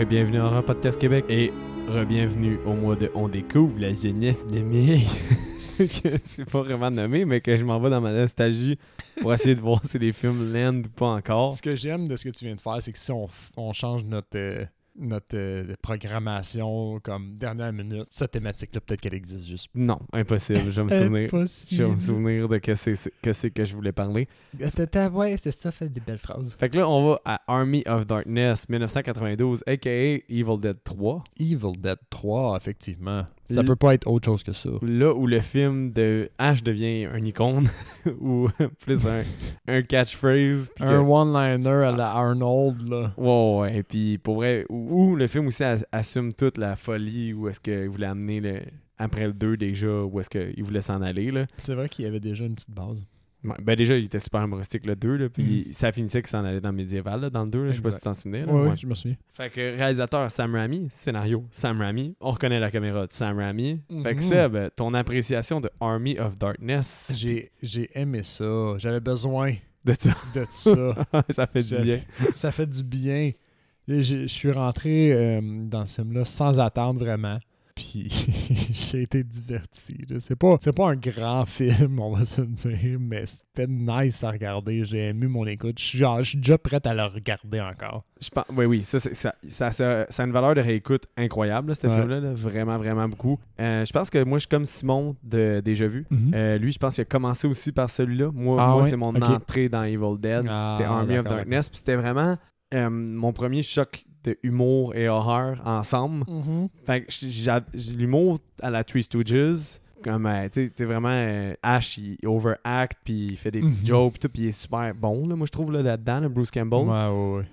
Bonjour et bienvenue Horror Podcast Québec et re-bienvenue au mois de On découvre la Genève de que c'est pas vraiment nommé, mais que je m'en vais dans ma nostalgie pour essayer de voir si les films land ou pas encore. Ce que j'aime de ce que tu viens de faire, c'est que si on, on change notre, euh, notre euh, programmation comme dernière minute, cette thématique-là, peut-être qu'elle existe juste Non, impossible. Je vais me souvenir. Je vais me souvenir de que c'est que, c'est que je voulais parler. Ouais, c'est ça, fait des belles phrases. Fait que là, on va à Army of Darkness 1992, aka Evil Dead 3. Evil Dead 3, effectivement. Ça peut pas être autre chose que ça. Là où le film de Ash devient un icône, ou plus un, un catchphrase. que- Un one-liner à la Arnold, là. Ouais, ouais, et puis pour vrai, où, où le film aussi assume toute la folie, où est-ce qu'il voulait amener le. Après le 2 déjà, où est-ce qu'il voulait s'en aller, là. C'est vrai qu'il y avait déjà une petite base. Ben déjà, il était super humoristique le 2, là, puis ça finissait qu'il s'en allait dans le médiéval, là, dans le 2, là, je sais pas si tu t'en souvenais. là, Ouais, ouais. je me souviens. Fait que réalisateur Sam Raimi, scénario Sam Raimi, on reconnaît la caméra de Sam Raimi. Fait que Mhm. Seb, ton appréciation de Army of Darkness, J'ai aimé ça. J'avais besoin de ça, de ça. ça fait du bien. ça fait du bien. Je suis rentré euh, dans ce film-là sans attendre vraiment. Puis j'ai été diverti. C'est pas, pas un grand film, on va se dire, mais c'était nice à regarder. J'ai aimé mon écoute. Je suis, déjà prêt à le regarder encore. Je pense, oui, oui, ça, ça, ça, ça, a une valeur de réécoute incroyable, ce Ouais. film-là, là, vraiment, vraiment beaucoup. Euh, je pense que moi, je suis comme Simon de Déjà Vu. Euh, lui, je pense qu'il a commencé aussi par celui-là. Moi, Ah moi c'est mon entrée dans Evil Dead. Ah, c'était Army of Darkness. Puis c'était vraiment euh, mon premier choc de humour et horreur ensemble. Fait que j'ai j'ai l'humour à la Three Stooges. Comme, euh, tu sais, vraiment, euh, Ash, il overact, puis il fait des petits Mhm. jokes, puis tout, puis il est super bon, là, moi, je trouve, là, là-dedans, là, Bruce Campbell Ouais, ouais, ouais.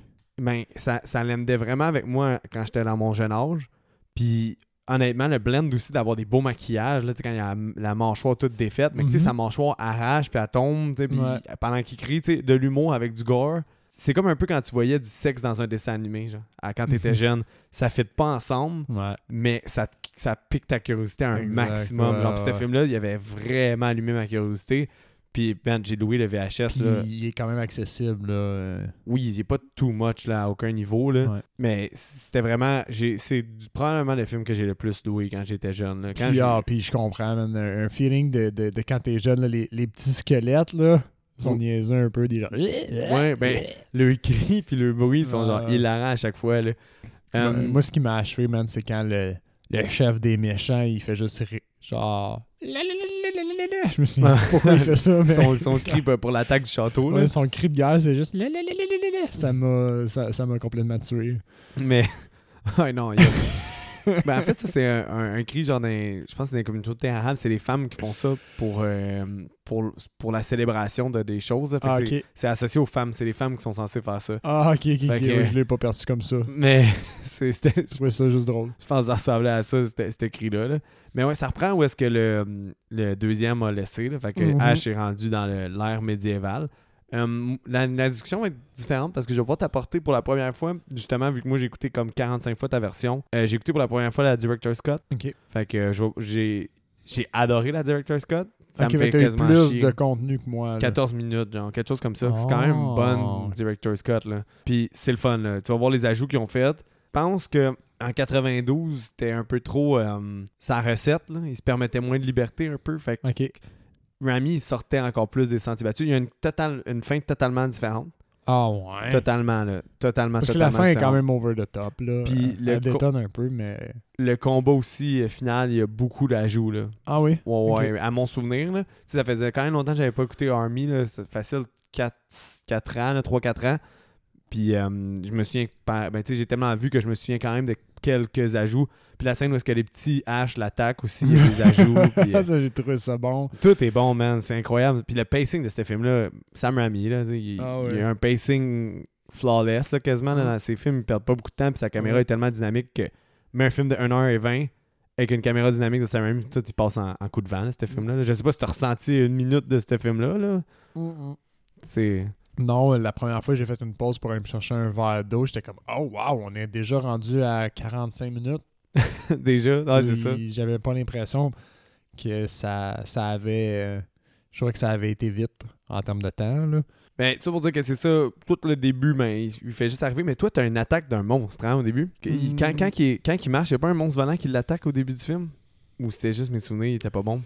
ben, ça, ça vraiment avec moi quand j'étais dans mon jeune âge. Puis, honnêtement, le blend aussi d'avoir des beaux maquillages, là, quand il y a la, la mâchoire toute défaite, mais que, tu sais, Mhm. sa mâchoire arrache, puis elle tombe, puis Ouais. pendant qu'il crie, tu sais, de l'humour avec du gore. C'est comme un peu quand tu voyais du sexe dans un dessin animé, genre, quand t'étais Mhm. jeune. Ça fit pas ensemble, Ouais. mais ça, ça pique ta curiosité à un Exact, maximum. ouais, Genre, ce film-là, il avait vraiment allumé ma curiosité. Puis, ben, j'ai loué le VHS, Puis là. il est quand même accessible. Là. euh. Oui, il est pas too much là, à aucun niveau. Là. Mais c'était vraiment. j'ai C'est probablement le film que j'ai le plus loué quand j'étais jeune. là. Quand Puis, j'ai- ah, puis je comprends, man, un, un feeling de, de, de quand t'es jeune, là, les, les petits squelettes, là, sont niaiseux un peu, des gens. Ouais, ben, le cri puis le bruit sont genre hilarants à chaque fois. Là. Moi- Um, Moi, ce qui m'a achevé, man, c'est quand le, le chef des méchants, il fait juste genre. Je me souviens pas pourquoi il fait ça, mais. son, son cri pour pour l'attaque du château. là. Ouais, son cri de guerre, c'est juste. Ça m'a ça, ça m'a complètement tué. Mais. Ouais, non, il y a- ben, en fait, ça, c'est un, un- un cri genre d'un. Je pense que c'est dans les communautés arabes, c'est les femmes qui font ça pour, euh, pour, pour la célébration de des choses. là. Fait que Ah, c'est- associé aux femmes, c'est les femmes qui sont censées faire ça. Ah, ok, ok, ok. Fait que- je l'ai pas perçu comme ça. Mais c'était. Je trouvais ça juste drôle. Je pense que ça ressemblait à ça, cet cet écrit-là. là. Mais ouais, ça reprend où est-ce que le, le deuxième a laissé. Là. Fait que Mhm. Ash est rendu dans l'ère médiévale. Euh, la, la discussion va être différente parce que je vais pas t'apporter pour la première fois, justement, vu que moi j'ai écouté comme 45 fois ta version. euh, j'ai écouté pour la première fois la Director Scott. Ok. Fait que euh, j'ai adoré la Director Scott. Ça Ok, me fait quasiment plus chier. de contenu que moi. là. 14 minutes, genre, quelque chose comme ça. C'est quand même une Oh. bonne Director Scott, là. Puis c'est le fun, là. Tu vas voir les ajouts qu'ils ont fait. Je pense que en 92, c'était un peu trop euh, sa recette, là. Il se permettait moins de liberté un peu. Fait que. Rami, il sortait encore plus des sentiers battus. Il y a une, totale, une fin totalement différente. Ah ouais. Totalement, là. Totalement, Parce que la totalement fin est quand même over the top. Là. Puis le elle détonne un peu, mais. Le combat aussi, euh, final, il y a beaucoup d'ajouts, là. Ah oui? Ouais, ouais, à mon souvenir, là. Tu sais, ça faisait quand même longtemps que j'avais pas écouté Army, là. C'est facile 4, 4 ans, 3-4 ans. Puis euh, je me souviens, ben, tu sais, j'ai tellement vu que je me souviens quand même de quelques ajouts. Puis la scène où est-ce que les petits H l'attaquent aussi, il y a des ajouts. puis, euh, ça, j'ai trouvé ça bon. tout est bon, man. C'est incroyable. Puis le pacing de ce film-là, Sam Raimi, là, il, Ah ouais. il y a un pacing flawless, là, quasiment. là, Mm. dans ses films, il perd pas beaucoup de temps. Puis sa caméra est tellement dynamique que même un film de 1h20 avec une caméra dynamique de Sam Raimi, tout, il passe en, en coup de vent, ce film-là. là. Je sais pas si tu as ressenti une minute de ce film-là. Là. C'est. Non, la première fois, j'ai fait une pause pour aller me chercher un verre d'eau. J'étais comme, oh wow, on est déjà rendu à 45 minutes. Déjà, ah, c'est ça. J'avais pas l'impression que ça, ça avait. euh, je trouvais que ça avait été vite en termes de temps. Là. Ben, ça pour dire que c'est ça, tout le début, ben, il, il fait juste arriver. Mais toi, t'as une attaque d'un monstre, hein, au début. Il- quand, Mm. quand, il, quand il marche, y'a pas un monstre volant qui l'attaque au début du film? Ou c'était juste mes souvenirs, il était pas bon?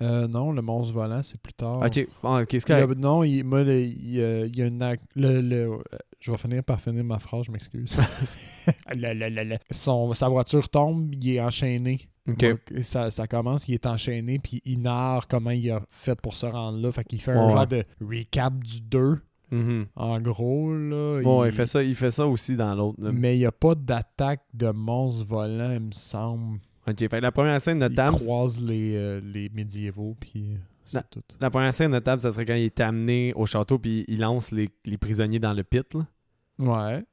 Euh, non, le monstre volant, c'est plus tard. Ok, ah, ok, c'est Il y a- correct. non, il, moi, le- il, y a- il y a une. Le, le- euh, je vais finir par finir ma phrase, je m'excuse. Sa voiture tombe, il est enchaîné. Donc, ça, ça commence, il est enchaîné, puis il narre comment il a fait pour se rendre là. Fait qu'il fait un genre de recap du 2, Mhm. en gros. Là, Bon, il fait ça, il fait ça aussi dans l'autre. Mais il n'y a pas d'attaque de monstre volant, il me semble. Ok, fait que la première scène de Il table, croise les, euh, les médiévaux, puis c'est La- tout. la première scène de ça serait quand il est amené au château puis il lance les, les prisonniers dans le pit. Là.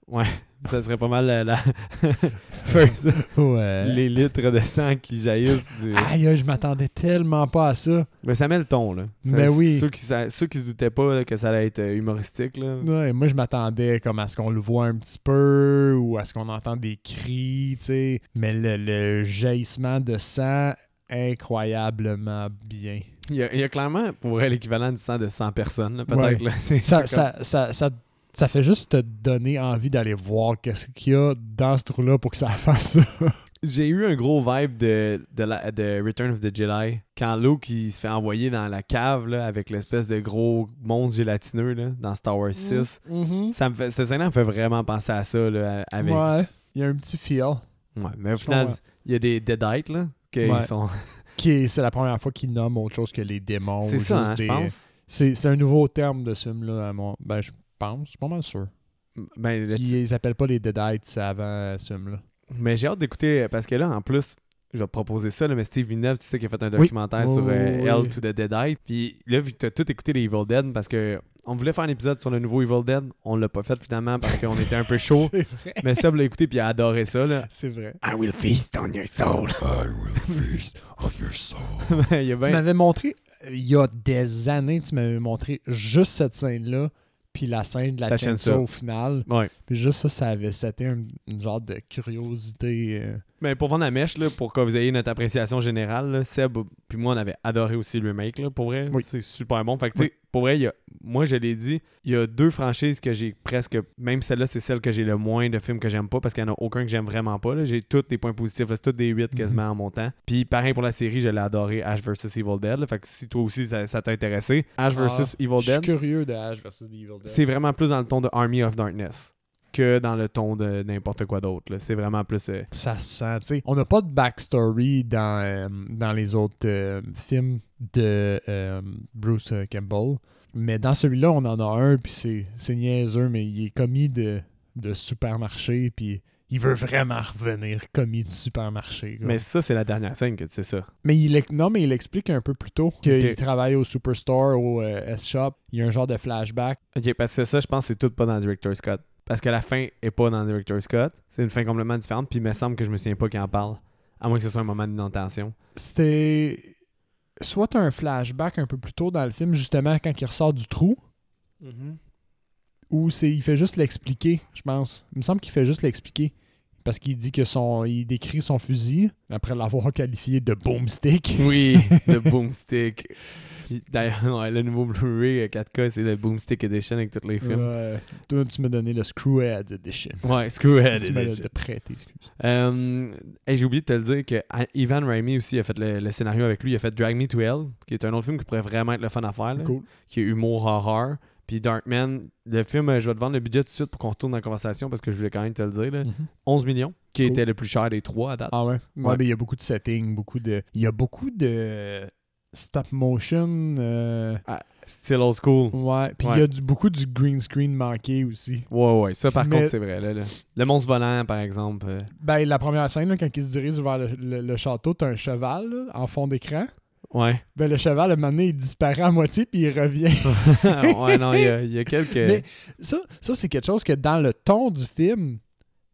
Ouais. Ça serait pas mal la, la- First, Ouais. les litres de sang qui jaillissent du. Aïe, je m'attendais tellement pas à ça. Mais ça met le ton, là. Ça- Mais oui. Ceux qui, sa- ceux qui se doutaient pas là, que ça allait être euh, humoristique, là. Ouais, moi, je m'attendais comme à ce qu'on le voit un petit peu ou à ce qu'on entend des cris, tu sais. Mais le, le jaillissement de sang, incroyablement bien. Il y a, il y a clairement, pour l'équivalent du sang de 100 personnes, peut-être. Ça, ça, ça, ça, ça fait juste te donner envie d'aller voir qu'est-ce qu'il y a dans ce trou-là pour que ça fasse ça. J'ai eu un gros vibe de, de, la- de Return of the Jedi. Quand Luke il se fait envoyer dans la cave là, avec l'espèce de gros monstre gélatineux là, dans Star Wars 6. Ça me fait, cette scène me fait vraiment penser à ça. Là, avec... ouais. Ouais, il y a un petit feel. mais au Je final, il y a des Deadites là, qui Ouais. sont. Qui est- C'est la première fois qu'il nomme autre chose que les démons. C'est ou ça, hein, je pense. C'est c'est un nouveau terme de ce film-là. à mon- Ben, je pense, je suis pas mal sûr. Ben, le Qui- Ils appellent pas les Deadites avant ce film-là. Mais j'ai hâte d'écouter parce que là, en plus, je vais te proposer ça, là, mais Steve Villeneuve, tu sais, qui a fait un documentaire Oui, sur oui, euh, oui, Hell oui. to the Deadite. Puis là, vu que tu as tout écouté les Evil Dead, parce que on voulait faire un épisode sur le nouveau Evil Dead, on l'a pas fait finalement parce qu'on était un peu chaud. C'est vrai. mais Seb l'a écouté puis il a adoré ça. Là. C'est vrai. I will feast on your soul. I will feast on your soul. il y a Tu m'avais montré, euh, il y a des années, tu m'avais montré juste cette scène-là, puis la scène de la, La chainsaw. au final. Ouais. Puis juste ça, ça avait c'était un, une genre de curiosité. euh. Mais pour vendre la mèche, là, pour que vous ayez notre appréciation générale, là, Seb puis moi, on avait adoré aussi le remake, là, pour vrai. Oui. C'est super bon. Fait que, pour vrai, y a- moi, je l'ai dit, il y a deux franchises que j'ai presque... Même celle-là, c'est celle que j'ai le moins de films que j'aime pas, parce qu'il n'y en a aucun que j'aime vraiment pas. J'ai tous des points positifs, c'est tous des 8 quasiment en montant. Puis pareil pour la série, je l'ai adoré, Ash vs. Evil Dead. Fait que si toi aussi, ça, ça t'a intéressé, Ash vs. Ah, Evil Je suis Dead, curieux de Ash the Evil Dead. c'est vraiment plus dans le ton de Army of Darkness que dans le ton de n'importe quoi d'autre. C'est vraiment plus... euh, Ça se sent, tu sais. On n'a pas de backstory dans, euh, dans les autres euh, films de euh, Bruce Campbell. Mais dans celui-là, on en a un, puis c'est, c'est niaiseux, mais il est commis de, de supermarché, puis il veut vraiment revenir commis de supermarché. quoi. Mais ça, c'est la dernière scène que tu sais ça. Mais il, non, mais il explique un peu plus tôt qu'il travaille au Superstore, au euh, S-Shop. Il y a un genre de flashback. Ok, parce que ça, je pense que c'est tout pas dans Director Scott. Parce que la fin est pas dans Director Scott. C'est une fin complètement différente. Puis il me semble que je me souviens pas qu'il en parle. À moins que ce soit un moment d'intention. C'était soit un flashback un peu plus tôt dans le film, justement, quand il ressort du trou, ou c'est il fait juste l'expliquer, je pense. Il me semble qu'il fait juste l'expliquer. Parce qu'il dit que son. Il décrit son fusil après l'avoir qualifié de boomstick. Oui, le Boomstick. D'ailleurs, ouais, le nouveau Blu-ray euh, 4K, c'est le Boomstick Edition avec tous les films. Ouais. Toi, tu m'as donné le Screwhead Edition. Ouais, Screwhead tu m'as Edition. de prêter, excuse. Euh, hey, J'ai oublié de te le dire que ah, Ivan Raimi aussi a fait le, le scénario avec lui. Il a fait Drag Me to Hell, qui est un autre film qui pourrait vraiment être le fun à faire. là, Cool. Qui est humour horreur. Puis Darkman, le film, euh, je vais te vendre le budget tout de suite pour qu'on retourne dans la conversation parce que je voulais quand même te le dire. là. 11 millions, qui Cool. était le plus cher des trois à date. Ah ouais? Ouais, Ouais. mais il y a beaucoup de settings, beaucoup de. Il y a beaucoup de stop motion. euh, Still old school. Ouais. Puis il Ouais. y a du- beaucoup du green screen manqué aussi. Ouais, ouais. Ça, par Mais- contre, c'est vrai. Là, là. Le monstre volant, par exemple. euh, Ben, la première scène, là, quand il se dirige vers le, le- le château, t'as un cheval là, en fond d'écran. Ouais. Ben, le cheval, à un moment donné, il disparaît à moitié, puis il revient. ouais, non, il y a, il y a quelques. Mais ça, ça c'est quelque chose que dans le ton du film,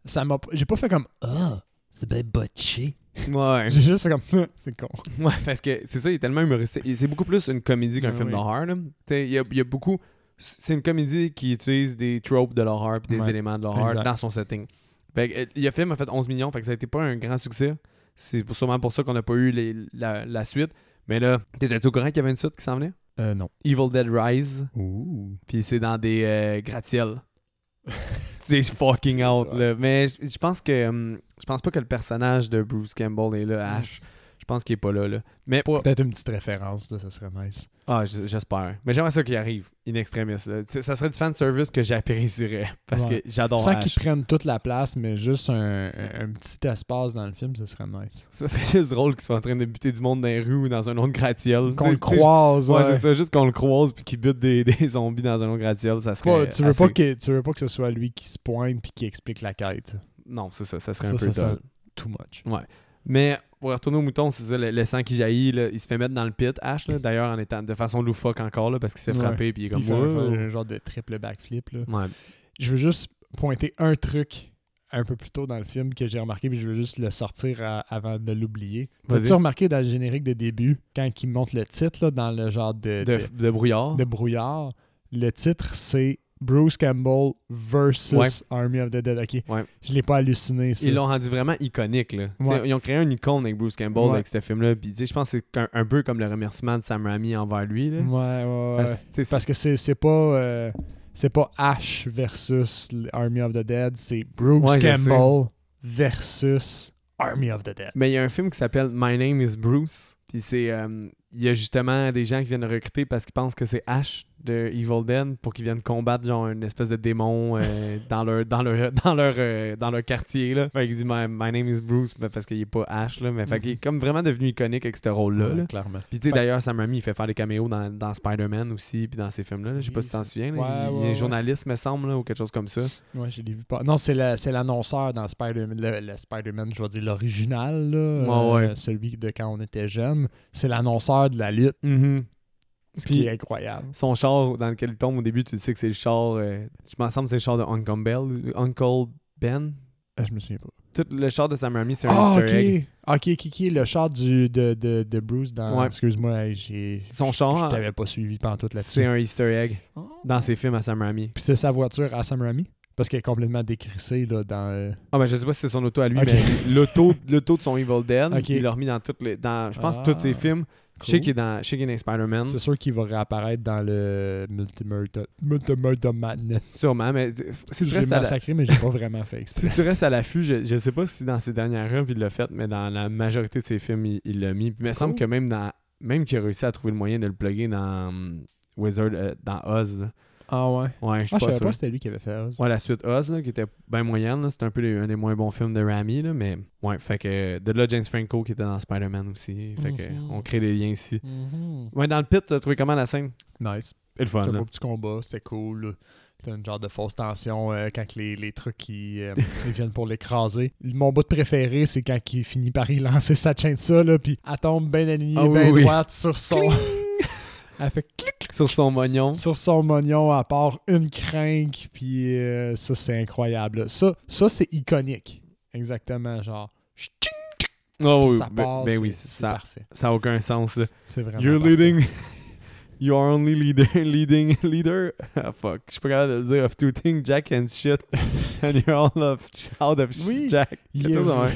ça m'a. J'ai pas fait comme Ah, c'est bien botché. Ouais. J'ai juste fait comme c'est con. Ouais, parce que c'est ça, il est tellement humoristique. C'est beaucoup plus une comédie qu'un Ah film oui. d'horreur. Il y a, il y a beaucoup. C'est une comédie qui utilise des tropes de l'horreur puis des Ouais. éléments de l'horreur dans son setting. Fait que, euh, le film a fait 11 millions, fait que ça a été pas un grand succès. C'est sûrement pour ça qu'on n'a pas eu les- la, la suite. Mais là, t'étais-tu au courant qu'il y avait une suite qui s'en venait? Euh, non. Evil Dead Rise. Ouh. Puis c'est dans des euh, gratte-ciels. c'est fucking out, là. Mais je pense que. hum, je pense pas que le personnage de Bruce Campbell est là, Ash. Je pense qu'il est pas là, là. Mais pour. Peut-être une petite référence, là, ça serait nice. Ah, j'espère. Mais j'aimerais ça qu'il arrive, in extremis. sais, Ça serait du fan service que j'apprécierais. Parce Ouais. que j'adore Sans qu'ils prennent toute la place, mais juste un, petit espace dans le film, ça serait nice. Ça serait juste drôle qu'il soit en train de buter du monde dans les rues ou dans un autre gratte-ciel. Qu'on le croise, Ouais, ouais. c'est ça, juste qu'on le croise puis qu'il bute des, des zombies dans un autre gratte-ciel, ça serait. Pas- tu, veux assez- pas que, tu veux pas que ce soit lui qui se pointe puis qui explique la quête. Non, c'est ça, ça serait Ça, un peu ça. Too much. Mais pour retourner au mouton, c'est ça, le, le sang qui jaillit, là, il se fait mettre dans le pit, Ash, là, d'ailleurs, en étant de façon loufoque encore, là, parce qu'il se fait frapper puis il est comme. il fait un, genre de triple backflip. Là. Ouais. Je veux juste pointer un truc un peu plus tôt dans le film que j'ai remarqué, puis je veux juste le sortir à- avant de l'oublier. Vas-y. As-tu remarqué dans le générique de début, quand il montre le titre là, dans le genre de, De, de- de brouillard? de brouillard, le titre c'est Bruce Campbell versus Ouais. Army of the Dead. Ok. Ouais. Je l'ai pas halluciné. ça. Ils l'ont rendu vraiment iconique. Là. Ouais. Ils ont créé une icône avec Bruce Campbell avec ce film-là. Puis je pense que c'est un, un peu comme le remerciement de Sam Raimi envers lui. Là. Ouais, ouais. Parce, Parce que c'est pas euh, c'est pas Ash versus Army of the Dead, c'est Bruce Campbell versus Army of the Dead. Mais il y a un film qui s'appelle My Name is Bruce. Puis c'est. euh, Il y a justement des gens qui viennent recruter parce qu'ils pensent que c'est Ash de Evil Dead pour qu'ils viennent combattre genre une espèce de démon euh, dans leur dans leur dans leur euh, dans leur quartier là. Fait qu'il dit my, my name is Bruce ben, parce qu'il est pas Ash là, mais fait qu'il est comme vraiment devenu iconique avec ce rôle là. Ouais, clairement. Puis tu sais d'ailleurs Sam Raimi il fait faire des caméos dans, dans Spider-Man aussi puis dans ces films là. Je sais pas Oui, si tu t'en souviens. Ouais, il, il ouais, est journaliste me semble là, ou quelque chose comme ça. Ouais, je l'ai vu pas. Non, c'est la- c'est l'annonceur dans Spider-Man, le, le Spider-Man, je vais dire l'original, là, ouais. celui de quand on était jeune. C'est l'annonceur de la lutte, ce Puis- qui est incroyable. son char dans lequel il tombe au début, tu sais que c'est le char. euh, je m'en semble c'est le char de Uncle Bell, Uncle Ben? Euh, je me souviens pas. Tout le char de Sam Raimi, c'est un Ah, Easter egg. ok. Ok, qui, qui est le char du, de, de, de Bruce dans. Ouais. Excuse-moi, j'ai. Son char, Je t'avais pas suivi pendant toute là-dessus. C'est un Easter egg Oh. dans ses films à Sam Raimi. Puis c'est sa voiture à Sam Raimi. Parce qu'elle est complètement décrissée là, dans. euh, Ah ben je sais pas si c'est son auto à lui, Ok. mais l'auto, de son Evil Dead, il l'a remis dans toutes les. Dans, je pense Ah, tous ses films. Je sais qu'il est dans, je sais qu'il est dans Spider-Man. C'est sûr qu'il va réapparaître dans le Multimurder Multimurder Madness. Sûrement, mais si tu restes à la- massacré, mais j'ai pas vraiment fait exprès. Si tu restes à l'affût, je, je sais pas si dans ses dernières œuvres il l'a fait, mais dans la majorité de ses films, il il l'a mis. Puis il me semble que même dans même qu'il a réussi à trouver le moyen de le plugger dans hum, Wizard, euh, dans Oz. là. Ah ouais? Ouais, je Ah, suis pas savais sûr. pas que c'était lui qui avait fait Oz. Ouais, la suite Oz, là, qui était bien moyenne. là. C'était un peu les- un des moins bons films de Rami, là, mais ouais, fait que de là, James Franco qui était dans Spider-Man aussi. Fait que Mhm. on crée des liens ici. Mhm. Ouais, dans le pit, t'as trouvé comment la scène? Nice. Et le fun, C'était un beau petit combat, c'était cool. T'as une genre de fausse tension euh, quand les, les trucs ils, euh, ils viennent pour l'écraser. Mon bout de préféré, c'est quand il finit par y lancer sa chaîne ça, là, puis elle tombe bien alignée, Ah oui, bien oui. droite sur son. Elle fait clic Sur son mognon. sur son mognon à part une crinque, puis euh, ça, c'est incroyable. Ça, ça c'est iconique. Exactement, genre. Oh, oui, ça ben, passe. ben oui, ça, parfait. ça a aucun sens. C'est vraiment. You're parfait. leading. You are only leader, leading leader? Ah fuck, je suis pas capable de le dire. Of two things, Jack and shit. and you're all of, out of Oui, Jack. Il est, même.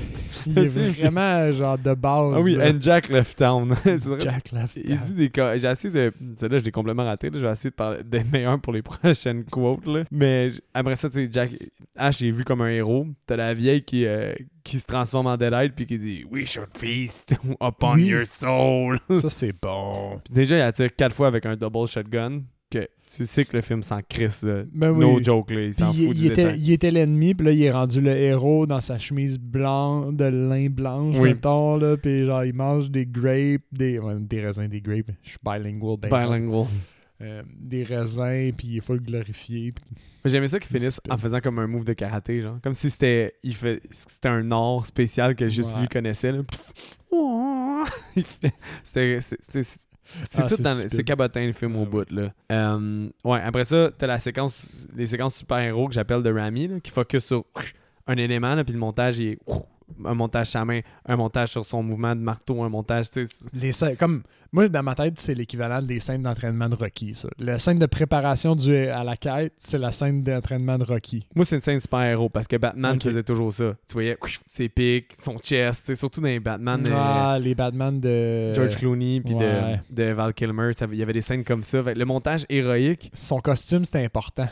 il est vraiment genre de base. Ah oui, là. and Jack left town. Vrai. Jack left. Il dit des co- J'ai essayé de. Celle-là, je l'ai complètement raté. Je vais essayer de parler d'être meilleur pour les prochaines quotes. Là. Mais après ça, tu sais, Jack. Ash est vu comme un héros. T'as la vieille qui, euh, qui se transforme en Deadite puis qui dit We should feast upon Oui. your soul. Ça, c'est bon. Puis déjà, il attire quatre fois avec un double shotgun. Que tu sais que le film s'en crisse. Là. Ben oui. No joke, là. Il s'en fout il du était, il était l'ennemi, puis là, il est rendu le héros dans sa chemise blanche, de lin blanche, Oui. mettons, là, puis genre, il mange des grapes, des, des raisins, des grapes. Je suis bilingual, ben, Bilingual. Euh, des raisins, puis il faut le glorifier. J'aimais ça qu'il finisse Stupide. en faisant comme un move de karaté, genre. Comme si c'était il fait c'était un art spécial que juste Ouais. lui connaissait. Là. C'était c'est- Ah, tout dans c'est cabotin le film au Ouais, bout là. Euh, ouais, après ça, t'as la séquence les séquences super-héros que j'appelle de Rami là, qui focus sur un élément là, puis le montage il est un montage sa main, un montage sur son mouvement de marteau, un montage. Les scènes, comme moi dans ma tête, c'est l'équivalent des scènes d'entraînement de Rocky. Ça. La scène de préparation du, à la quête, c'est la scène d'entraînement de Rocky. Moi, c'est une scène super-héros parce que Batman faisait toujours ça. Tu voyais ses pics, son chest, surtout dans les Batman. euh, ah, les Batman de George Clooney puis ouais. de, de Val Kilmer, il y avait des scènes comme ça. Fait le montage héroïque, Son costume, c'était important.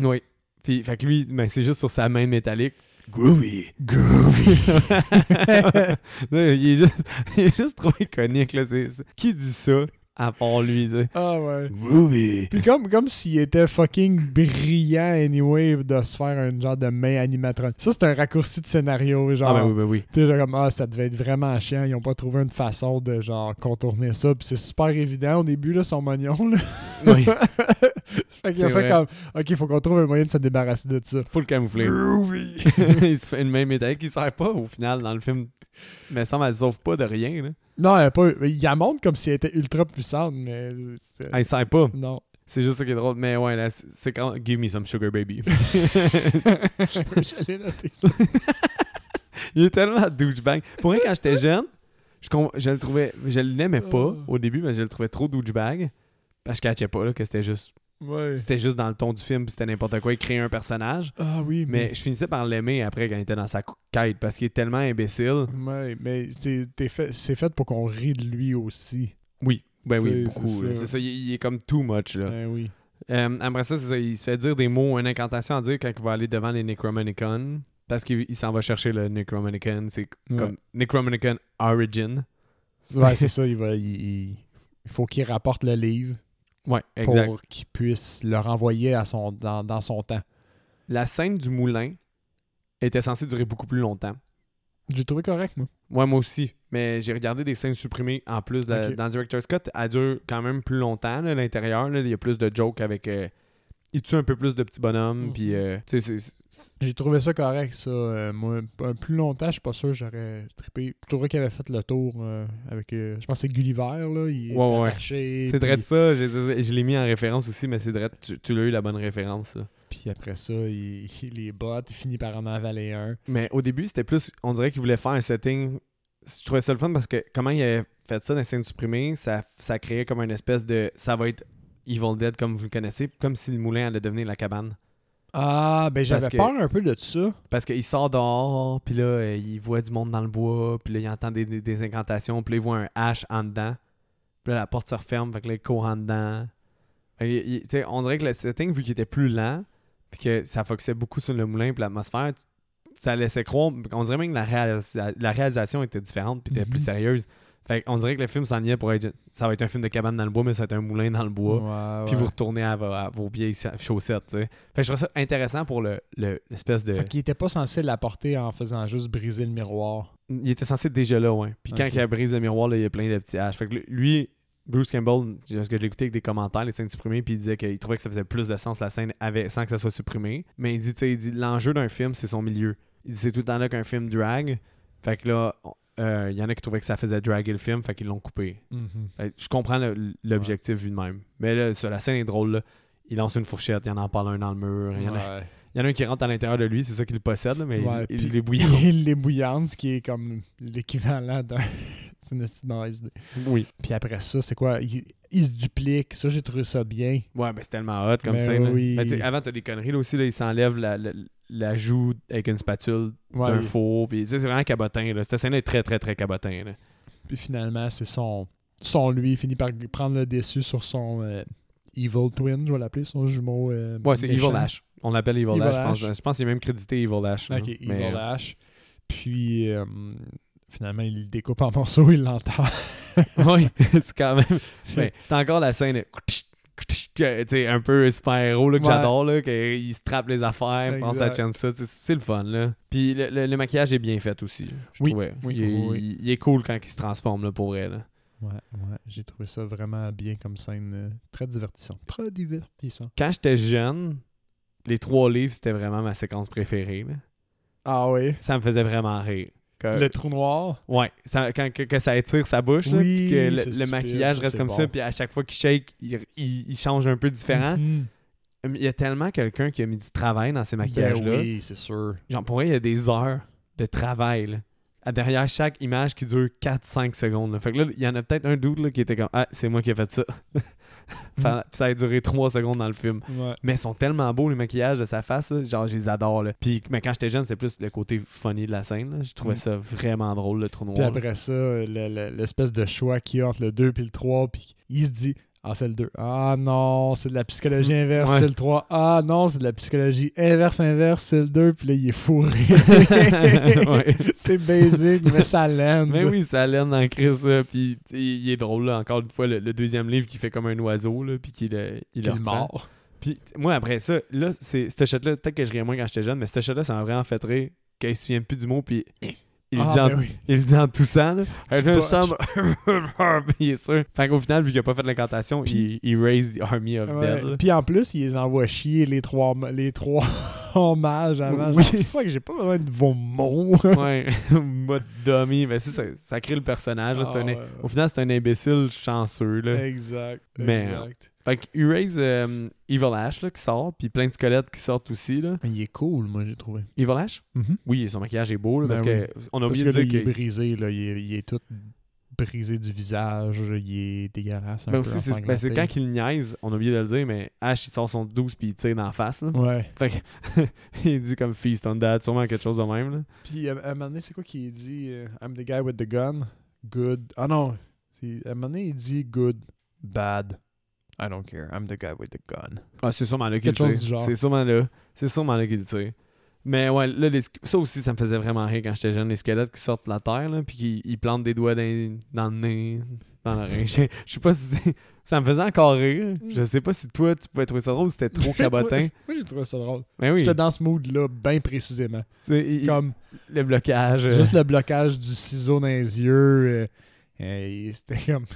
oui. Puis, fait que lui, ben, c'est juste sur sa main métallique. Groovy. Groovy. Il, est juste, il est juste trop iconique. Là. C'est- c'est- Qui dit ça? À part lui? tu sais? ah ouais. Groovy. Puis comme, comme s'il était fucking brillant anyway de se faire un genre de main animatronique. Ça, c'est un raccourci de scénario. Genre, Ah, ben oui, ben oui. T'es genre comme, ah, ça devait être vraiment chiant. Ils ont pas trouvé une façon de genre contourner ça. Puis c'est super évident au début, là, son mognon. Là. Oui. fait qu'il a fait vrai. comme, ok, il faut qu'on trouve un moyen de se débarrasser de ça. Faut le camoufler. Groovy. il se fait une main métallique qui sert pas au final dans le film. Mais ça, elle sauve pas de rien. Là. Non, elle a pas, il la montre comme si elle était ultra puissante, mais. Elle sert pas. Non. C'est juste ça qui est drôle. Mais ouais, là, c'est- quand. Give me some sugar baby. J'allais noter ça. il est tellement douchebag. Pour vrai, quand j'étais jeune, je, le trouvais. Je l'aimais pas Oh. au début, mais je le trouvais trop douchebag. Parce que je catchais pas là, que c'était juste. Ouais. C'était juste dans le ton du film, c'était n'importe quoi. Il créait un personnage. Ah oui, mais. Mais je finissais par l'aimer après quand il était dans sa quête parce qu'il est tellement imbécile. Ouais, mais c'est fait, c'est fait pour qu'on rie de lui aussi. Oui, ben oui, beaucoup. c'est ça. Il, il est comme too much. Là. Ben oui. Euh, après ça, c'est ça, il se fait dire des mots, une incantation à dire quand il va aller devant les Necromonicon. Parce qu'il il s'en va chercher le Necromonicon. C'est Ouais. comme Necromonicon Origin. Ouais, c'est ça. Il, va, il faut qu'il rapporte le livre Ouais, exact. pour qu'il puisse le renvoyer à son, dans, dans son temps. La scène du moulin était censée durer beaucoup plus longtemps. J'ai trouvé correct, moi. Ouais, moi aussi. Mais j'ai regardé des scènes supprimées en plus. de-. Dans Director's Cut, elle dure quand même plus longtemps, là, l'intérieur. là. Il y a plus de jokes avec. euh, il tue un peu plus de petits bonhommes. Mhm. Puis, euh, tu sais, c'est- J'ai trouvé ça correct, ça. Euh, moi, un- plus longtemps, je suis pas sûr que j'aurais trippé. Je trouverais qu'il avait fait le tour euh, avec. euh, je pense que c'est Gulliver, là. Il est Ouais, ouais. c'est puis- de ça. Je l'ai mis en référence aussi, mais c'est vrai. Tu, tu l'as eu la bonne référence. là. Puis après ça, il, il les botte, il finit par en avaler un. Mais au début, c'était plus. On dirait qu'il voulait faire un setting. Je trouvais ça le fun parce que comment il avait fait ça dans les scènes supprimées, ça, ça créait comme une espèce de. Ça va être Evil Dead comme vous le connaissez, comme si le moulin allait devenir la cabane. Ah, ben j'avais que- peur un peu de ça. Parce qu'il sort dehors, puis là, euh, il voit du monde dans le bois, puis là, il entend des, des, des incantations, puis là, il voit un hache en dedans. Puis là, la porte se referme, fait que là, il court en dedans. Il- on dirait que le setting, vu qu'il était plus lent, puis que ça focusait beaucoup sur le moulin puis l'atmosphère, ça laissait croire. On dirait même que la, réalisa- la réalisation était différente, puis était plus Mhm. sérieuse. Fait qu'on dirait que le film s'enlignait pour être. Ça va être un film de cabane dans le bois, mais ça va être un moulin dans le bois Ouais, puis ouais. vous retournez à, vo- à vos vieilles cha- chaussettes, tu sais. Fait que je trouve ça intéressant pour le le- l'espèce de... Fait qu'il était pas censé l'apporter en faisant juste briser le miroir. Il était censé être déjà là, ouais. Puis quand il a brisé le miroir, là, il y a plein de petits haches. Fait que lui, Bruce Campbell, parce que écouté avec des commentaires, les scènes supprimées, puis il disait qu'il trouvait que ça faisait plus de sens la scène avec, sans que ça soit supprimé. Mais il dit, tu sais, il dit, l'enjeu d'un film, c'est son milieu. Il dit, c'est tout le temps là qu'un film drag. Fait que là, on- euh, il y en a qui trouvaient que ça faisait draguer le film, fait qu'ils l'ont coupé. Que je comprends l'objectif vu de même. Mais là, ça, la scène est drôle, là. Il lance une fourchette, il en en parle un dans le mur. Il y, en a, Ouais. il y en a un qui rentre à l'intérieur de lui, c'est ça qu'il possède, mais il- Ouais, il, est bouillant. Il est bouillante, ce qui est comme l'équivalent d'un. C'est une petite mauvaise idée. oui. Puis après ça, c'est quoi? Il, il se duplique. Ça, j'ai trouvé ça bien. Ouais, mais c'est tellement hot comme Mais scène. là. oui. Mais tu sais, avant, t'as des conneries là aussi. Là, il s'enlève la, la, la joue avec une spatule Ouais, d'un oui. four. Puis tu sais, c'est vraiment cabotin. Là. Cette scène est très, très, très cabotin. Là. Puis finalement, c'est son, son lui. Il finit par prendre le dessus sur son euh, Evil Twin, je vais l'appeler, son jumeau. euh, Ouais, c'est. Evil Ash. On l'appelle Evil, Evil Ash. Je pense, je pense qu'il est même crédité Evil Ash. Ok, Mais, Evil euh, Ash. Puis euh, finalement, il le découpe en morceaux, il l'entend. oui, c'est quand même. Mais t'as encore la scène. de un peu super-héros que Ouais. j'adore, qu'il se trappe les affaires, pense à Exact. ça. tu sais, C'est le fun, là. Puis le, le- le maquillage est bien fait aussi, je Oui, trouvais. oui, il, est, oui, oui. il- il est cool quand il se transforme, là, pour elle. Ouais, ouais, j'ai trouvé ça vraiment bien comme scène. euh, très divertissant. Très divertissant. quand j'étais jeune, les trois livres, c'était vraiment ma séquence préférée. là. Ah oui? Ça me faisait vraiment rire. Le trou noir. Ouais, ça- quand que, que ça étire sa bouche, là, Oui, que le, maquillage reste comme bon. ça, puis à chaque fois qu'il shake, il, il- il change un peu différent. Mhm. Il y a tellement quelqu'un qui a mis du travail dans ces Ben maquillages-là. oui, c'est sûr. Genre, pour vrai, il y a des heures de travail. là. À derrière chaque image qui dure 4-5 secondes. là. Fait que là, il y en a peut-être un doute qui était comme Ah, c'est moi qui ai fait ça. Ça a duré 3 secondes dans le film. Ouais. Mais ils sont tellement beaux, les maquillages de sa face. là. Genre, je les adore. Là. Puis, mais quand j'étais jeune, c'est plus le côté funny de la scène. Je trouvais Mm. ça vraiment drôle, le trou Puis noir. après ça, le- le- l'espèce de choix qu'il y a entre le 2 et le 3, puis il se dit Ah, c'est le 2. Ah non, c'est de la psychologie inverse, Ouais. c'est le 3. Ah non, c'est de la psychologie inverse-inverse, c'est le 2. Puis là, il est fourré. Ouais. c'est basic, mais ça l'aime. Mais oui, ça l'aide dans Chris. là. Puis, il est drôle, là. Encore une fois, le, le deuxième livre qui fait comme un oiseau, là, puis qu'il il est mort. Puis moi, après ça, là, c'est ce shot-là, peut-être que je riais moins quand j'étais jeune, mais ce shot-là, ça m'a vraiment fait rire qu'il se souvient plus du mot, puis il, Ah, dit en, ben oui. il dit en toussant. Là. Il est sûr. Fait qu'au final, vu qu'il a pas fait l'incantation, il, il raise the army of Ouais. dead. Puis en plus, il les envoie chier les trois, les trois mages avant. Oui. Genre, fuck, j'ai pas besoin de vos mots. Ouais, mode dummy. Mais ça, ça crée le personnage. là. Ah, un- ouais, Au final, c'est un imbécile chanceux. Là. Exact. Mais, exact. Fait que Erase euh, Evil Ash là, qui sort, puis plein de squelettes qui sortent aussi. Là. Il est cool, moi, j'ai trouvé. Evil Ash? Oui, son maquillage est beau, là, Ben parce oui. que on a Parce oublié que de là, dire il est que. brisé, là. Il est, il est tout brisé du visage. Il est dégueulasse. Ben peu aussi, c'est ben, c'est quand il niaise, on a oublié de le dire, mais Ash il sort son 12 puis il tire dans la face. Là. Ouais. Fait que il dit comme Feast on That, sûrement quelque chose de même. Là. Puis à, à un moment donné, c'est quoi qu'il dit euh, I'm the guy with the gun? Good. Ah non. C'est- À un moment donné, il dit good, bad. I don't care. I'm the guy with the gun. Ah, c'est sûrement là qu'il Quelque chose tire. du genre. C'est sûrement là. C'est sûrement là qu'il le tire. Mais ouais, là, les sk- ça aussi, ça me faisait vraiment rire quand j'étais jeune. Les squelettes qui sortent de la terre, là, puis qui ils plantent des doigts dans, dans le nez, dans l'oreille. Je je sais pas si ça me faisait encore rire. Je sais pas si toi, tu pouvais trouver ça drôle ou c'était trop J'ai trouvé- cabotin. Moi, j'ai trouvé ça drôle. Mais oui, J'étais dans ce mood-là, bien précisément. tu sais, il- Comme le blocage. euh, juste le blocage du ciseau dans les yeux. euh, euh, C'était comme.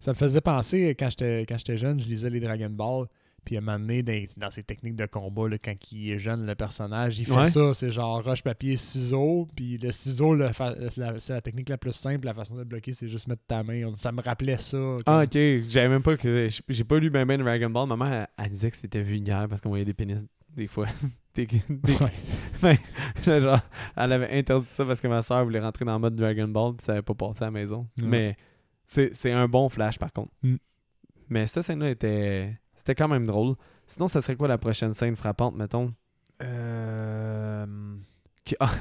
Ça me faisait penser, quand j'étais quand j'étais jeune, je lisais les Dragon Ball. Puis à un moment donné, dans, dans ses techniques de combat, là, quand il est jeune, le personnage, il fait Ouais. ça. C'est genre roche, papier, ciseau. Puis le ciseau, c'est la, technique la plus simple. La façon de bloquer, c'est juste mettre ta main. Ça me rappelait ça. Ah, ok. J'avais même pas que. j'ai- pas lu ben ben Dragon Ball. Ma mère, elle, elle disait que c'était vulgaire parce qu'on voyait des pénis des fois. Des- des-. Ouais, genre, elle avait interdit ça parce que ma soeur voulait rentrer dans le mode Dragon Ball puis ça avait pas passé à la maison. Ouais. Mais c'est un bon flash par contre. Mm. Mais cette scène-là était. C'était quand même drôle. Sinon, ça serait quoi la prochaine scène frappante, mettons? Euh, ah.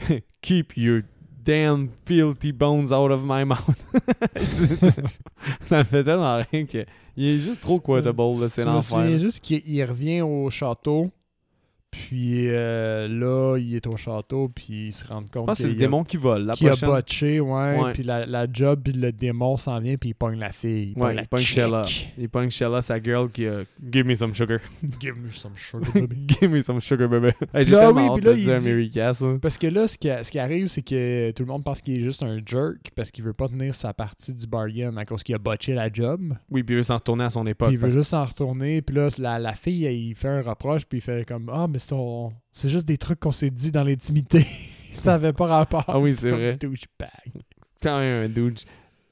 Keep your damn filthy bones out of my mouth. ça me fait tellement rien que. Il est juste trop quotable, c'est l'enfer. juste qu'il il revient au château. Puis euh, là, il est au château. Puis il se rend compte que c'est le a- démon qui vole. La qui a botché, ouais. Ouais. Puis la, la job, puis le démon s'en vient, puis il pogne la fille. Il Ouais, pogne il pogne. Sheila. Il pogne Sheila, sa girl, qui a Give me some sugar. Give me some sugar, baby. Give me some sugar, baby. Hey, J'ai Ah tellement oui, hâte là, de il dire dit- America, ça. Parce que là, ce qui, ce qui arrive, c'est que tout le monde pense qu'il est juste un jerk parce qu'il veut pas tenir sa partie du bargain à cause qu'il a botché la job. Oui, puis il veut s'en retourner à son époque. Puis il veut juste s'en retourner. Puis là, la, la fille, il fait un reproche. Puis il fait comme Ah, mais c'est juste des trucs qu'on s'est dit dans l'intimité. Ça avait pas rapport. Ah oui, c'est vrai. douchebag. C'est quand même un douche.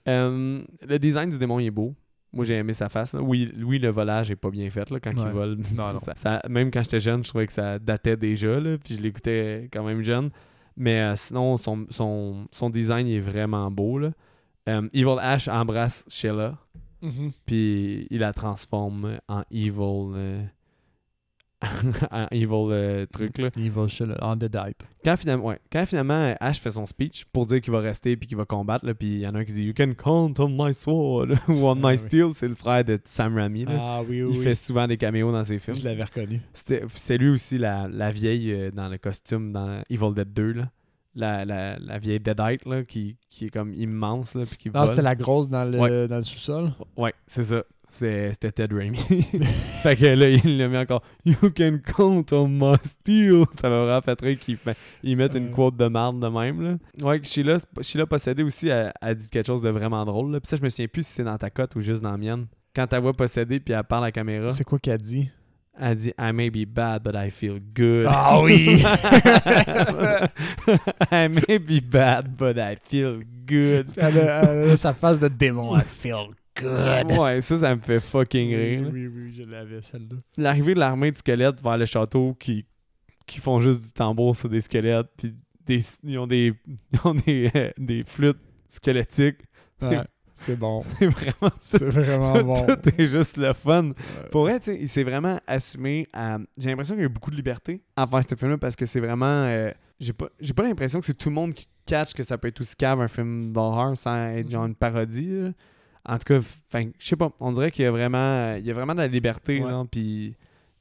Euh, le design du démon il est beau. Moi, j'ai aimé sa face. là. Oui, oui, le volage est pas bien fait là, quand il vole. Non, non. Ça- ça- même quand j'étais jeune, je trouvais que ça datait déjà. Là, puis je l'écoutais quand même jeune. Mais euh, sinon, son, son, son design il est vraiment beau. Là. Euh, Evil Ash embrasse Sheila. Mhm. Puis il la transforme en Evil. Evil euh, truc. Là. Il va chez le on the dipe. Quand finalement, ouais, quand finalement Ash fait son speech pour dire qu'il va rester puis qu'il va combattre, là, puis il y en a un qui dit You can count on my sword ou on Ah my oui. steel, c'est le frère de Sam Raimi. là. Ah oui, oui. il oui. fait souvent des caméos dans ses films. Je l'avais reconnu. C'est lui aussi la, la vieille euh, dans le costume dans Evil Dead 2. Là. La, la, la vieille Deadite là, qui, qui est comme immense là, puis qui Ah, c'était la grosse dans le, Ouais. dans le sous-sol? Ouais, c'est ça. C'était Ted Raimi. fait que là, il l'a mis encore You can count on my steel. Ça m'a vraiment fait rire qu'ils ils mettent une Euh. quote de marde de même. Là. Ouais, Sheila, Sheila Possédée aussi a, a dit quelque chose de vraiment drôle. Là. Puis ça, je me souviens plus si c'est dans ta cote ou juste dans la mienne. Quand ta voix possédée puis elle parle à la caméra, C'est quoi qu'elle dit? elle dit I may be bad, but I feel good. Ah oui! I may be bad, but I feel good. elle, a, elle a sa face de démon. I feel good. Ouais, ça, ça me fait fucking rire. Oui, oui, oui, je l'avais celle-là. l'arrivée de l'armée de squelettes vers le château qui, qui font juste du tambour sur des squelettes, puis des, ils ont des, ils ont des, euh, des flûtes squelettiques. Ouais, c'est bon. C'est vraiment vraiment bon. Tout est juste le fun. Pour vrai, tu sais, il s'est vraiment assumé à... J'ai l'impression qu'il y a eu beaucoup de liberté à faire ce film-là parce que c'est vraiment... euh, J'ai pas, j'ai pas l'impression que c'est tout le monde qui catch que ça peut être aussi cave un film d'horreur sans être genre une parodie. là. En tout cas, je sais pas, on dirait qu'il y a vraiment... Il y a vraiment de la liberté, puis...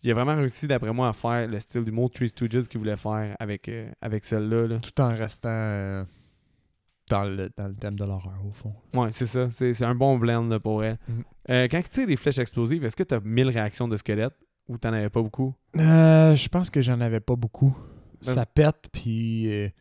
Il a vraiment réussi, d'après moi, à faire le style du mot Three Stooges qu'il voulait faire avec, euh, avec celle-là. Là. Tout en restant euh, dans, le, dans le thème de l'horreur, au fond. Ouais, c'est ça. C'est c'est un bon blend là, pour elle. Mhm. Euh, quand tu tires des flèches explosives, est-ce que tu as 1000 réactions de squelettes ou t'en avais pas beaucoup? Euh, je pense que j'en avais pas beaucoup. Ben- Ça pète, puis. il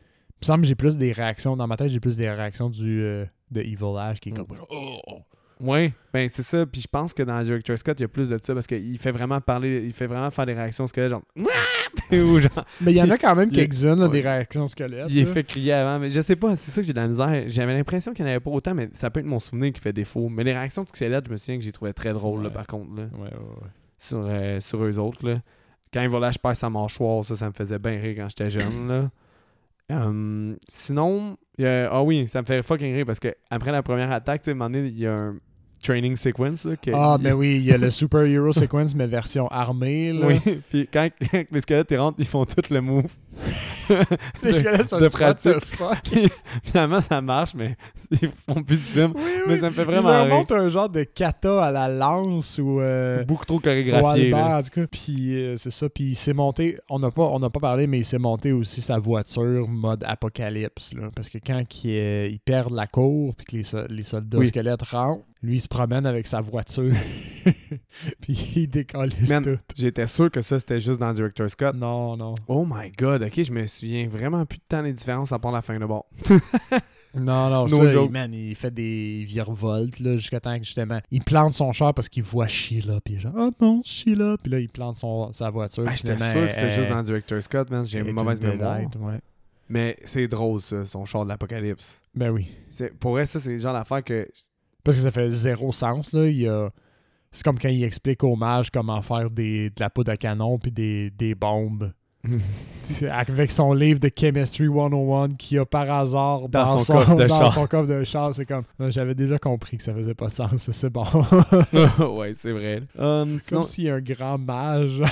me semble que j'ai plus des réactions. Dans ma tête, j'ai plus des réactions du, de Evil Ash qui est Mm. comme. Oh, oh. Oui, ben c'est ça. Puis je pense que dans Director Scott, il y a plus de ça parce qu'il fait vraiment parler, il fait vraiment faire des réactions squelettes, genre. ou genre. Mais il y en a quand même quelques-unes, ouais. des réactions squelettes. Il est fait crier avant, mais je sais pas, c'est ça que j'ai de la misère. J'avais l'impression qu'il n'y en avait pas autant, mais ça peut être mon souvenir qui fait défaut. Mais les réactions squelettes, je me souviens que j'ai trouvé très drôle, là, par contre, là, Ouais, sur, euh, sur eux autres. Là. Quand il va là, je perds sa mâchoire, ça, ça me faisait bien rire quand j'étais jeune. Là. Hum, sinon, ah oui, ça me fait fucking rire parce que après la première attaque, tu sais, il y a un training sequence. Là, que Ah, mais oui, il y a le Super Hero Sequence, mais version armée. Là. Oui, puis quand, quand les squelettes ils rentrent, ils font tout le move. Les squelettes sont de pratique. fuck? Finalement, ça marche, mais ils font plus du film. Oui, Mais ça me fait vraiment leur montre un genre de kata à la lance ou. Euh, Beaucoup trop chorégraphié. En tout cas. Puis euh, c'est ça. Puis il s'est monté. On n'a pas, on n'a pas parlé, mais il s'est monté aussi sa voiture mode apocalypse. Là, parce que quand il, euh, il perd la cour, puis que les, so- les soldats Oui. squelettes rentrent, lui il se promène avec sa voiture. puis il Man, tout. J'étais sûr que ça, c'était juste dans Director Scott. Non, non. Oh my god, ok, je me souviens vraiment plus de temps des différences à part la fin de bord. Non, non, No ça, il, man, il fait des virevoltes là, jusqu'à temps que justement, il plante son char parce qu'il voit Sheila, puis il est genre, oh non, Sheila, puis là, il plante son, sa voiture. Ah, J'étais sûr que c'était juste dans Director Scott, man. J'ai une mauvaise mémoire. ouais. Mais c'est drôle, ça, son char de l'apocalypse. Ben oui. Pour vrai, ça, c'est le genre d'affaire que. Parce que ça fait zéro sens, là. Il y a... C'est comme quand il explique aux mages comment faire des, de la poudre à canon puis des, des bombes. Avec son livre de Chemistry 101 qui a par hasard Dans dans, son coffre de dans char. son coffre de char. C'est comme, euh, j'avais déjà compris que ça faisait pas de sens, c'est bon. ouais, c'est vrai. Um, comme s'il y a un grand mage.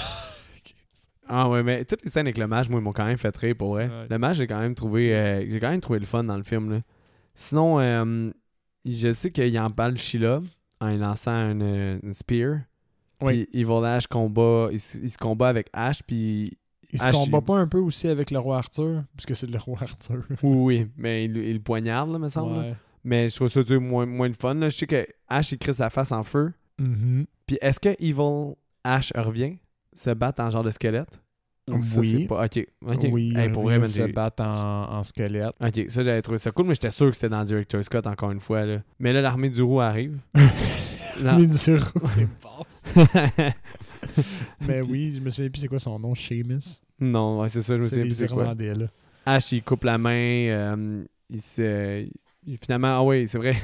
Ah ouais, mais toutes les scènes avec le mage, moi, ils m'ont quand même fait rire pour vrai. Ouais. Le mage, j'ai quand même trouvé euh, j'ai quand même trouvé le fun dans le film. Là. Sinon, euh, je sais qu'il emballe Sheila en lançant une, une spear. Oui. Puis Evil Ash combat, il, se- il se combat avec Ash, puis Il se combat il- pas un peu aussi avec le roi Arthur? Puisque c'est le roi Arthur. oui, oui, mais il, il le poignarde, là, me semble. Ouais. Mais je trouve ça du moins, moins de fun. Là. Je sais que Ash, il crée sa face en feu. Mhm. Puis est-ce que Evil Ash revient se battre en genre de squelette? Ou ça, Oui. c'est pas... Ok, ok. Oui, Hey, pour vrai, ils man, se battent en, en squelette. Ok, ça j'avais trouvé ça cool, mais j'étais sûr que c'était dans Director Scott encore une fois. Là. Mais là, l'armée du roux arrive. Non. Mais dur, c'est basse. Mais oui, je me souviens plus c'est quoi son nom, Seamus. non, ouais, c'est ça, je me souviens plus c'est quoi. Ash, il coupe la main. euh, il se. finalement, ah oui, c'est vrai.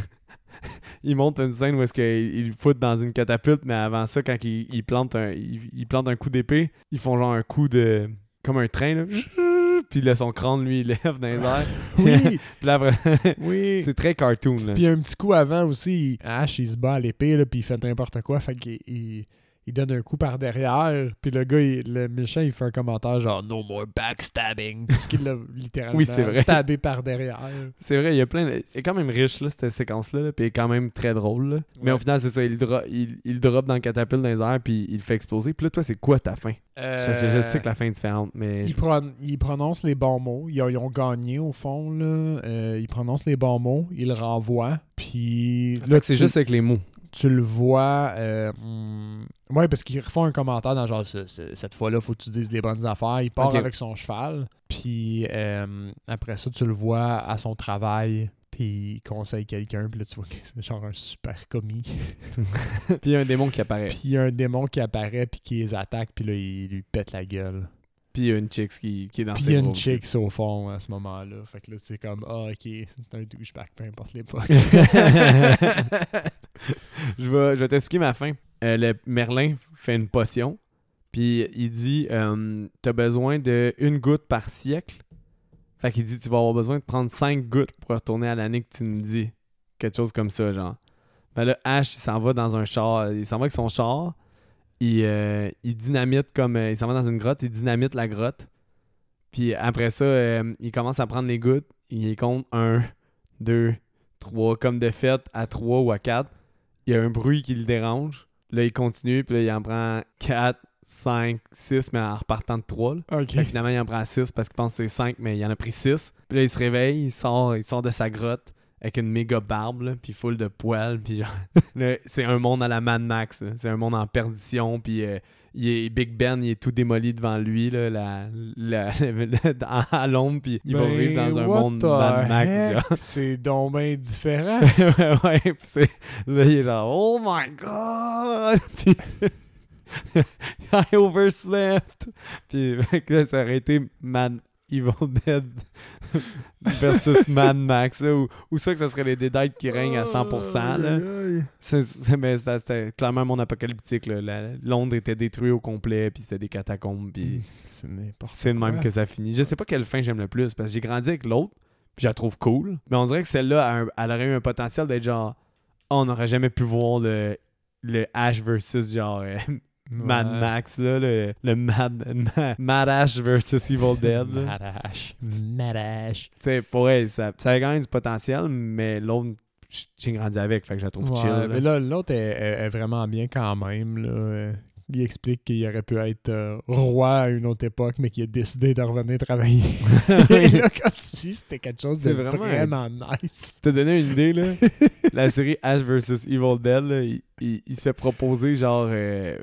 il monte une scène où est-ce qu'il fout dans une catapulte, mais avant ça, quand il, il plante un, il, il plante un coup d'épée, ils font genre un coup de. comme un train, là. Puis là, son crâne, lui, il lève dans les airs. Oui, Puis là, après, oui. c'est très cartoon, là. Puis un petit coup avant aussi, Ash, il se bat à l'épée, là, puis il fait n'importe quoi. Fait qu'il il, il donne un coup par derrière. Puis le gars, il- le méchant, il fait un commentaire genre No more backstabbing. Parce qu'il l'a littéralement Oui, vrai. stabé par derrière. C'est vrai, il y a plein de... Il est quand même riche, là, cette séquence-là, là, puis il est quand même très drôle, là. Mais au final, c'est ça, il dro- il, il drop dans le catapulte dans les airs, puis il le fait exploser. Puis là, toi, c'est quoi ta fin? Je, je- je sais que la fin est différente, mais... Il, prononce les bons mots. Ils ont, ils ont gagné, au fond. Là. Euh, il prononce les bons mots. Il le renvoie. Puis Fait que c'est tu- juste avec les mots. Tu le vois. Euh, ouais, parce qu'ils refont un commentaire dans genre ce- ce- cette fois-là, faut que tu dises les bonnes affaires. Il part avec son cheval. Puis euh, après ça, tu le vois à son travail. Puis il conseille quelqu'un. Puis là, tu vois que c'est genre un super commis. puis il y a un démon qui apparaît. puis il y a un démon qui apparaît. Puis qui les attaque. Puis là, il lui pète la gueule. Puis il y a une chicks qui, qui est dans Puis il ses y a une aussi. chick au fond à ce moment-là. Fait que là, c'est comme, ah, ok, c'est un douchebag, peu importe l'époque. je vais, je vais t'expliquer ma fin. Euh, le Merlin fait une potion, puis il dit euh, T'as besoin de une goutte par siècle. Fait qu'il dit Tu vas avoir besoin de prendre 5 gouttes pour retourner à l'année que tu me dis. Quelque chose comme ça, genre. Ben là, Ash, il s'en va dans un char. Il s'en va avec son char. Il, euh, il dynamite comme. euh, il s'en va dans une grotte. Il dynamite la grotte. Puis après ça, euh, il commence à prendre les gouttes. Il compte 1, 2, 3. Comme de fait, à 3 ou à 4. Il y a un bruit qui le dérange. Là, il continue. Puis là, il en prend 4, 5, 6, mais en repartant de 3. là. Ok. Fait que finalement, il en prend 6 parce qu'il pense que c'est 5, mais il en a pris 6. Puis là, il se réveille, il sort, il sort de sa grotte avec une méga barbe, là, puis full de poils. Puis genre, c'est un monde à la Mad Max. C'est un monde en perdition. Puis euh, il est, Big Ben, il est tout démoli devant lui, là, la, la- la- à l'ombre. Puis il va Ben, vivre dans un monde Mad Max. C'est donc bien différent. ouais, puis c'est- là, il est genre, oh my god! Puis, I overslept! Puis, là, ça aurait été Mad Evil Dead versus Mad Max, là, ou, ou soit que ça serait les détails qui règnent à 100%. Là. C'est- c'est- mais c'était clairement mon apocalyptique. Là. La- Londres était détruit au complet, puis c'était des catacombes, puis C'est n'importe c'est de même que ça finit. Je sais pas quelle fin j'aime le plus, parce que j'ai grandi avec l'autre, puis je la trouve cool. Mais on dirait que celle-là, elle aurait eu un potentiel d'être genre, oh, on n'aurait jamais pu voir le, le Ash versus genre euh, Mad Ouais. Max, là, le, le Mad, Ma- Mad Ash versus Evil Dead. là. Madash. Madash. Tu sais, pour elle, ça, ça avait quand même du potentiel, mais l'autre, j'ai grandi avec, fait que je la trouve chill. Ouais, mais là, l'autre est, est- est vraiment bien quand même. Là. Il explique qu'il aurait pu être euh, roi à une autre époque, mais qu'il a décidé de revenir travailler. Et là, comme si c'était quelque chose de vraiment vraiment, nice. te donner une idée, là, la série Ash vs Evil Dead, là, il, il- il se fait proposer, genre, euh,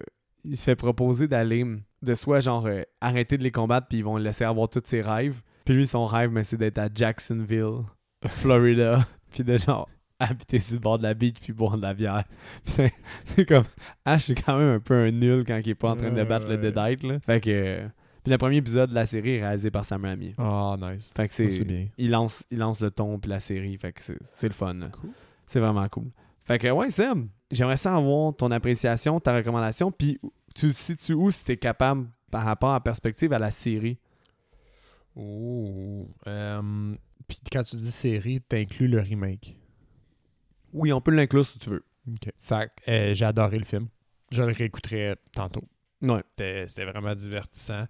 il se fait proposer d'aller, de soit, genre, euh, arrêter de les combattre, puis ils vont le laisser avoir tous ses rêves. Puis lui, son rêve, mais c'est d'être à Jacksonville, Florida, puis de, genre, habiter sur le bord de la beach, puis boire de la bière. c'est c'est comme, Ash, c'est quand même un peu un nul quand il est pas en train de battre le. Deadite, là. Fait que... Puis le premier épisode de la série est réalisé par Sam Raimi. Ah, nice. Fait que c'est c'est bien. il lance, il lance le ton puis la série. Fait que c'est c'est le fun. là. Cool. C'est vraiment cool. Fait que ouais, Seb, j'aimerais ça avoir ton appréciation, ta recommandation, puis tu te situes où si t'es capable par rapport à perspective à la série? Oh. Euh, Puis quand tu dis série, t'inclus le remake. Oui, on peut l'inclure si tu veux. OK. Fait que, euh, j'ai adoré le film. Je le réécouterai tantôt. Ouais. C'était c'était vraiment divertissant.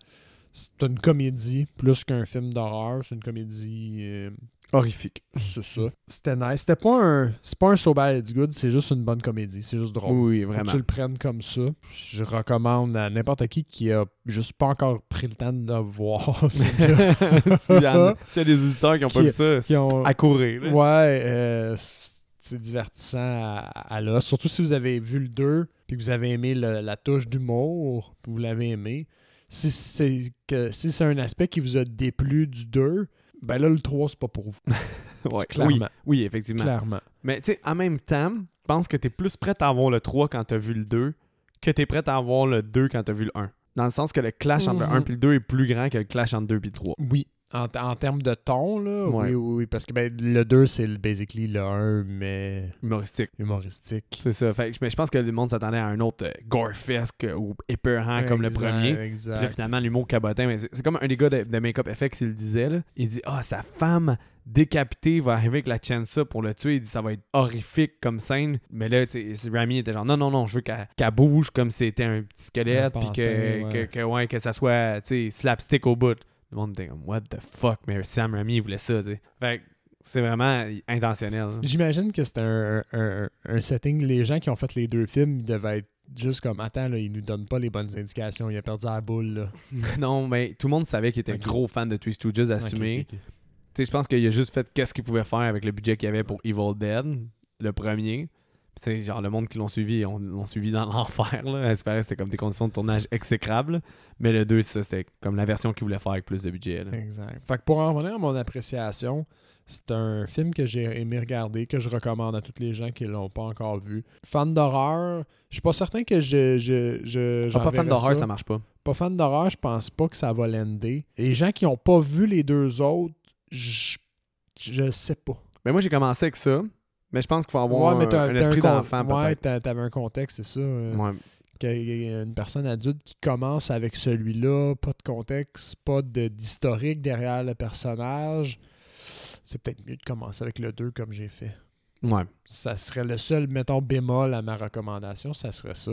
C'est une comédie plus qu'un film d'horreur. C'est une comédie. euh, Horrifique. c'est ça. C'était nice. C'était pas un. C'est pas un So Bad It's Good, c'est juste une bonne comédie. C'est juste drôle. Oui, Faut que vraiment. tu le prennes comme ça. Je recommande à n'importe qui qui a juste pas encore pris le temps de le voir. S'il y, a- des auditeurs qui ont pas vu ça, qui ont- à courir. là. Ouais, euh, c'est divertissant à, à là. Surtout si vous avez vu le 2 puis que vous avez aimé le- la touche d'humour, puis vous l'avez aimé. Si c'est que si c'est un aspect qui vous a déplu du 2, ben là le 3 c'est pas pour vous. Ouais. Oui, Clairement. oui, effectivement. Clairement. Mais tu sais, en même temps, je pense que t'es plus prêt à avoir le 3 quand t'as vu le 2 que t'es prêt à avoir le 2 quand t'as vu le 1. Dans le sens que le clash entre le Mhm. 1 et le 2 est plus grand que le clash entre le 2 et le 3. Oui. En, en termes de ton, là, Ouais. oui, oui, oui, parce que ben, le 2, c'est basically le 1, mais Humoristique. humoristique. C'est ça. Fait mais je pense que le monde s'attendait à un autre euh, gore-fesque ou épeurant comme le Exact, premier. Puis là, Exact. finalement, l'humour cabotin. Mais c'est comme un des gars de, de Make-up FX, il le disait. Là. Il dit Ah, sa femme décapitée va arriver avec la chainsaw pour le tuer. Il dit Ça va être horrifique comme scène. Mais là, Rami était genre Non, non, non, je veux qu'elle bouge comme si c'était un petit squelette. Puis que, ouais. que, que, ouais, que ça soit slapstick au bout. Le monde était comme What the fuck. Mais Sam Rami, il voulait ça. tu sais. Fait que c'est vraiment intentionnel. J'imagine que c'est un, un, un setting. Les gens qui ont fait les deux films, ils devaient être juste comme Attends, là, ils nous donnent pas les bonnes indications. Il a perdu la boule. Là. non, mais tout le monde savait qu'il était Ok. un gros fan de Three Stooges assumé. Tu sais, je pense qu'il a juste fait qu'est-ce qu'il pouvait faire avec le budget qu'il avait pour Evil Dead, le premier. Sais, genre, le monde qui l'ont suivi, on l'ont suivi dans l'enfer, c'était comme des conditions de tournage exécrables. Mais le 2, ça, c'était comme la version qu'il voulait faire avec plus de budget, là. Exact. Fait que pour en revenir à mon appréciation, c'est un film que j'ai aimé regarder, que je recommande à tous les gens qui l'ont pas encore vu. Fan d'horreur, je suis pas certain que je. je, je Ah, pas fan d'horreur, ça. marche pas. Pas fan d'horreur, je pense pas que ça va l'ender. Et les gens qui ont pas vu les deux autres, je, je sais pas. Mais moi, j'ai commencé avec ça. Mais je pense qu'il faut avoir ouais, mais un, esprit d'enfant, Ouais, t'avais un contexte, c'est ça. euh. Ouais. qu'il y a une personne adulte qui commence avec celui-là, pas de contexte, pas de- d'historique derrière le personnage, c'est peut-être mieux de commencer avec le 2 comme j'ai fait. Ouais. Ça serait le seul, mettons, bémol à ma recommandation, ça serait ça.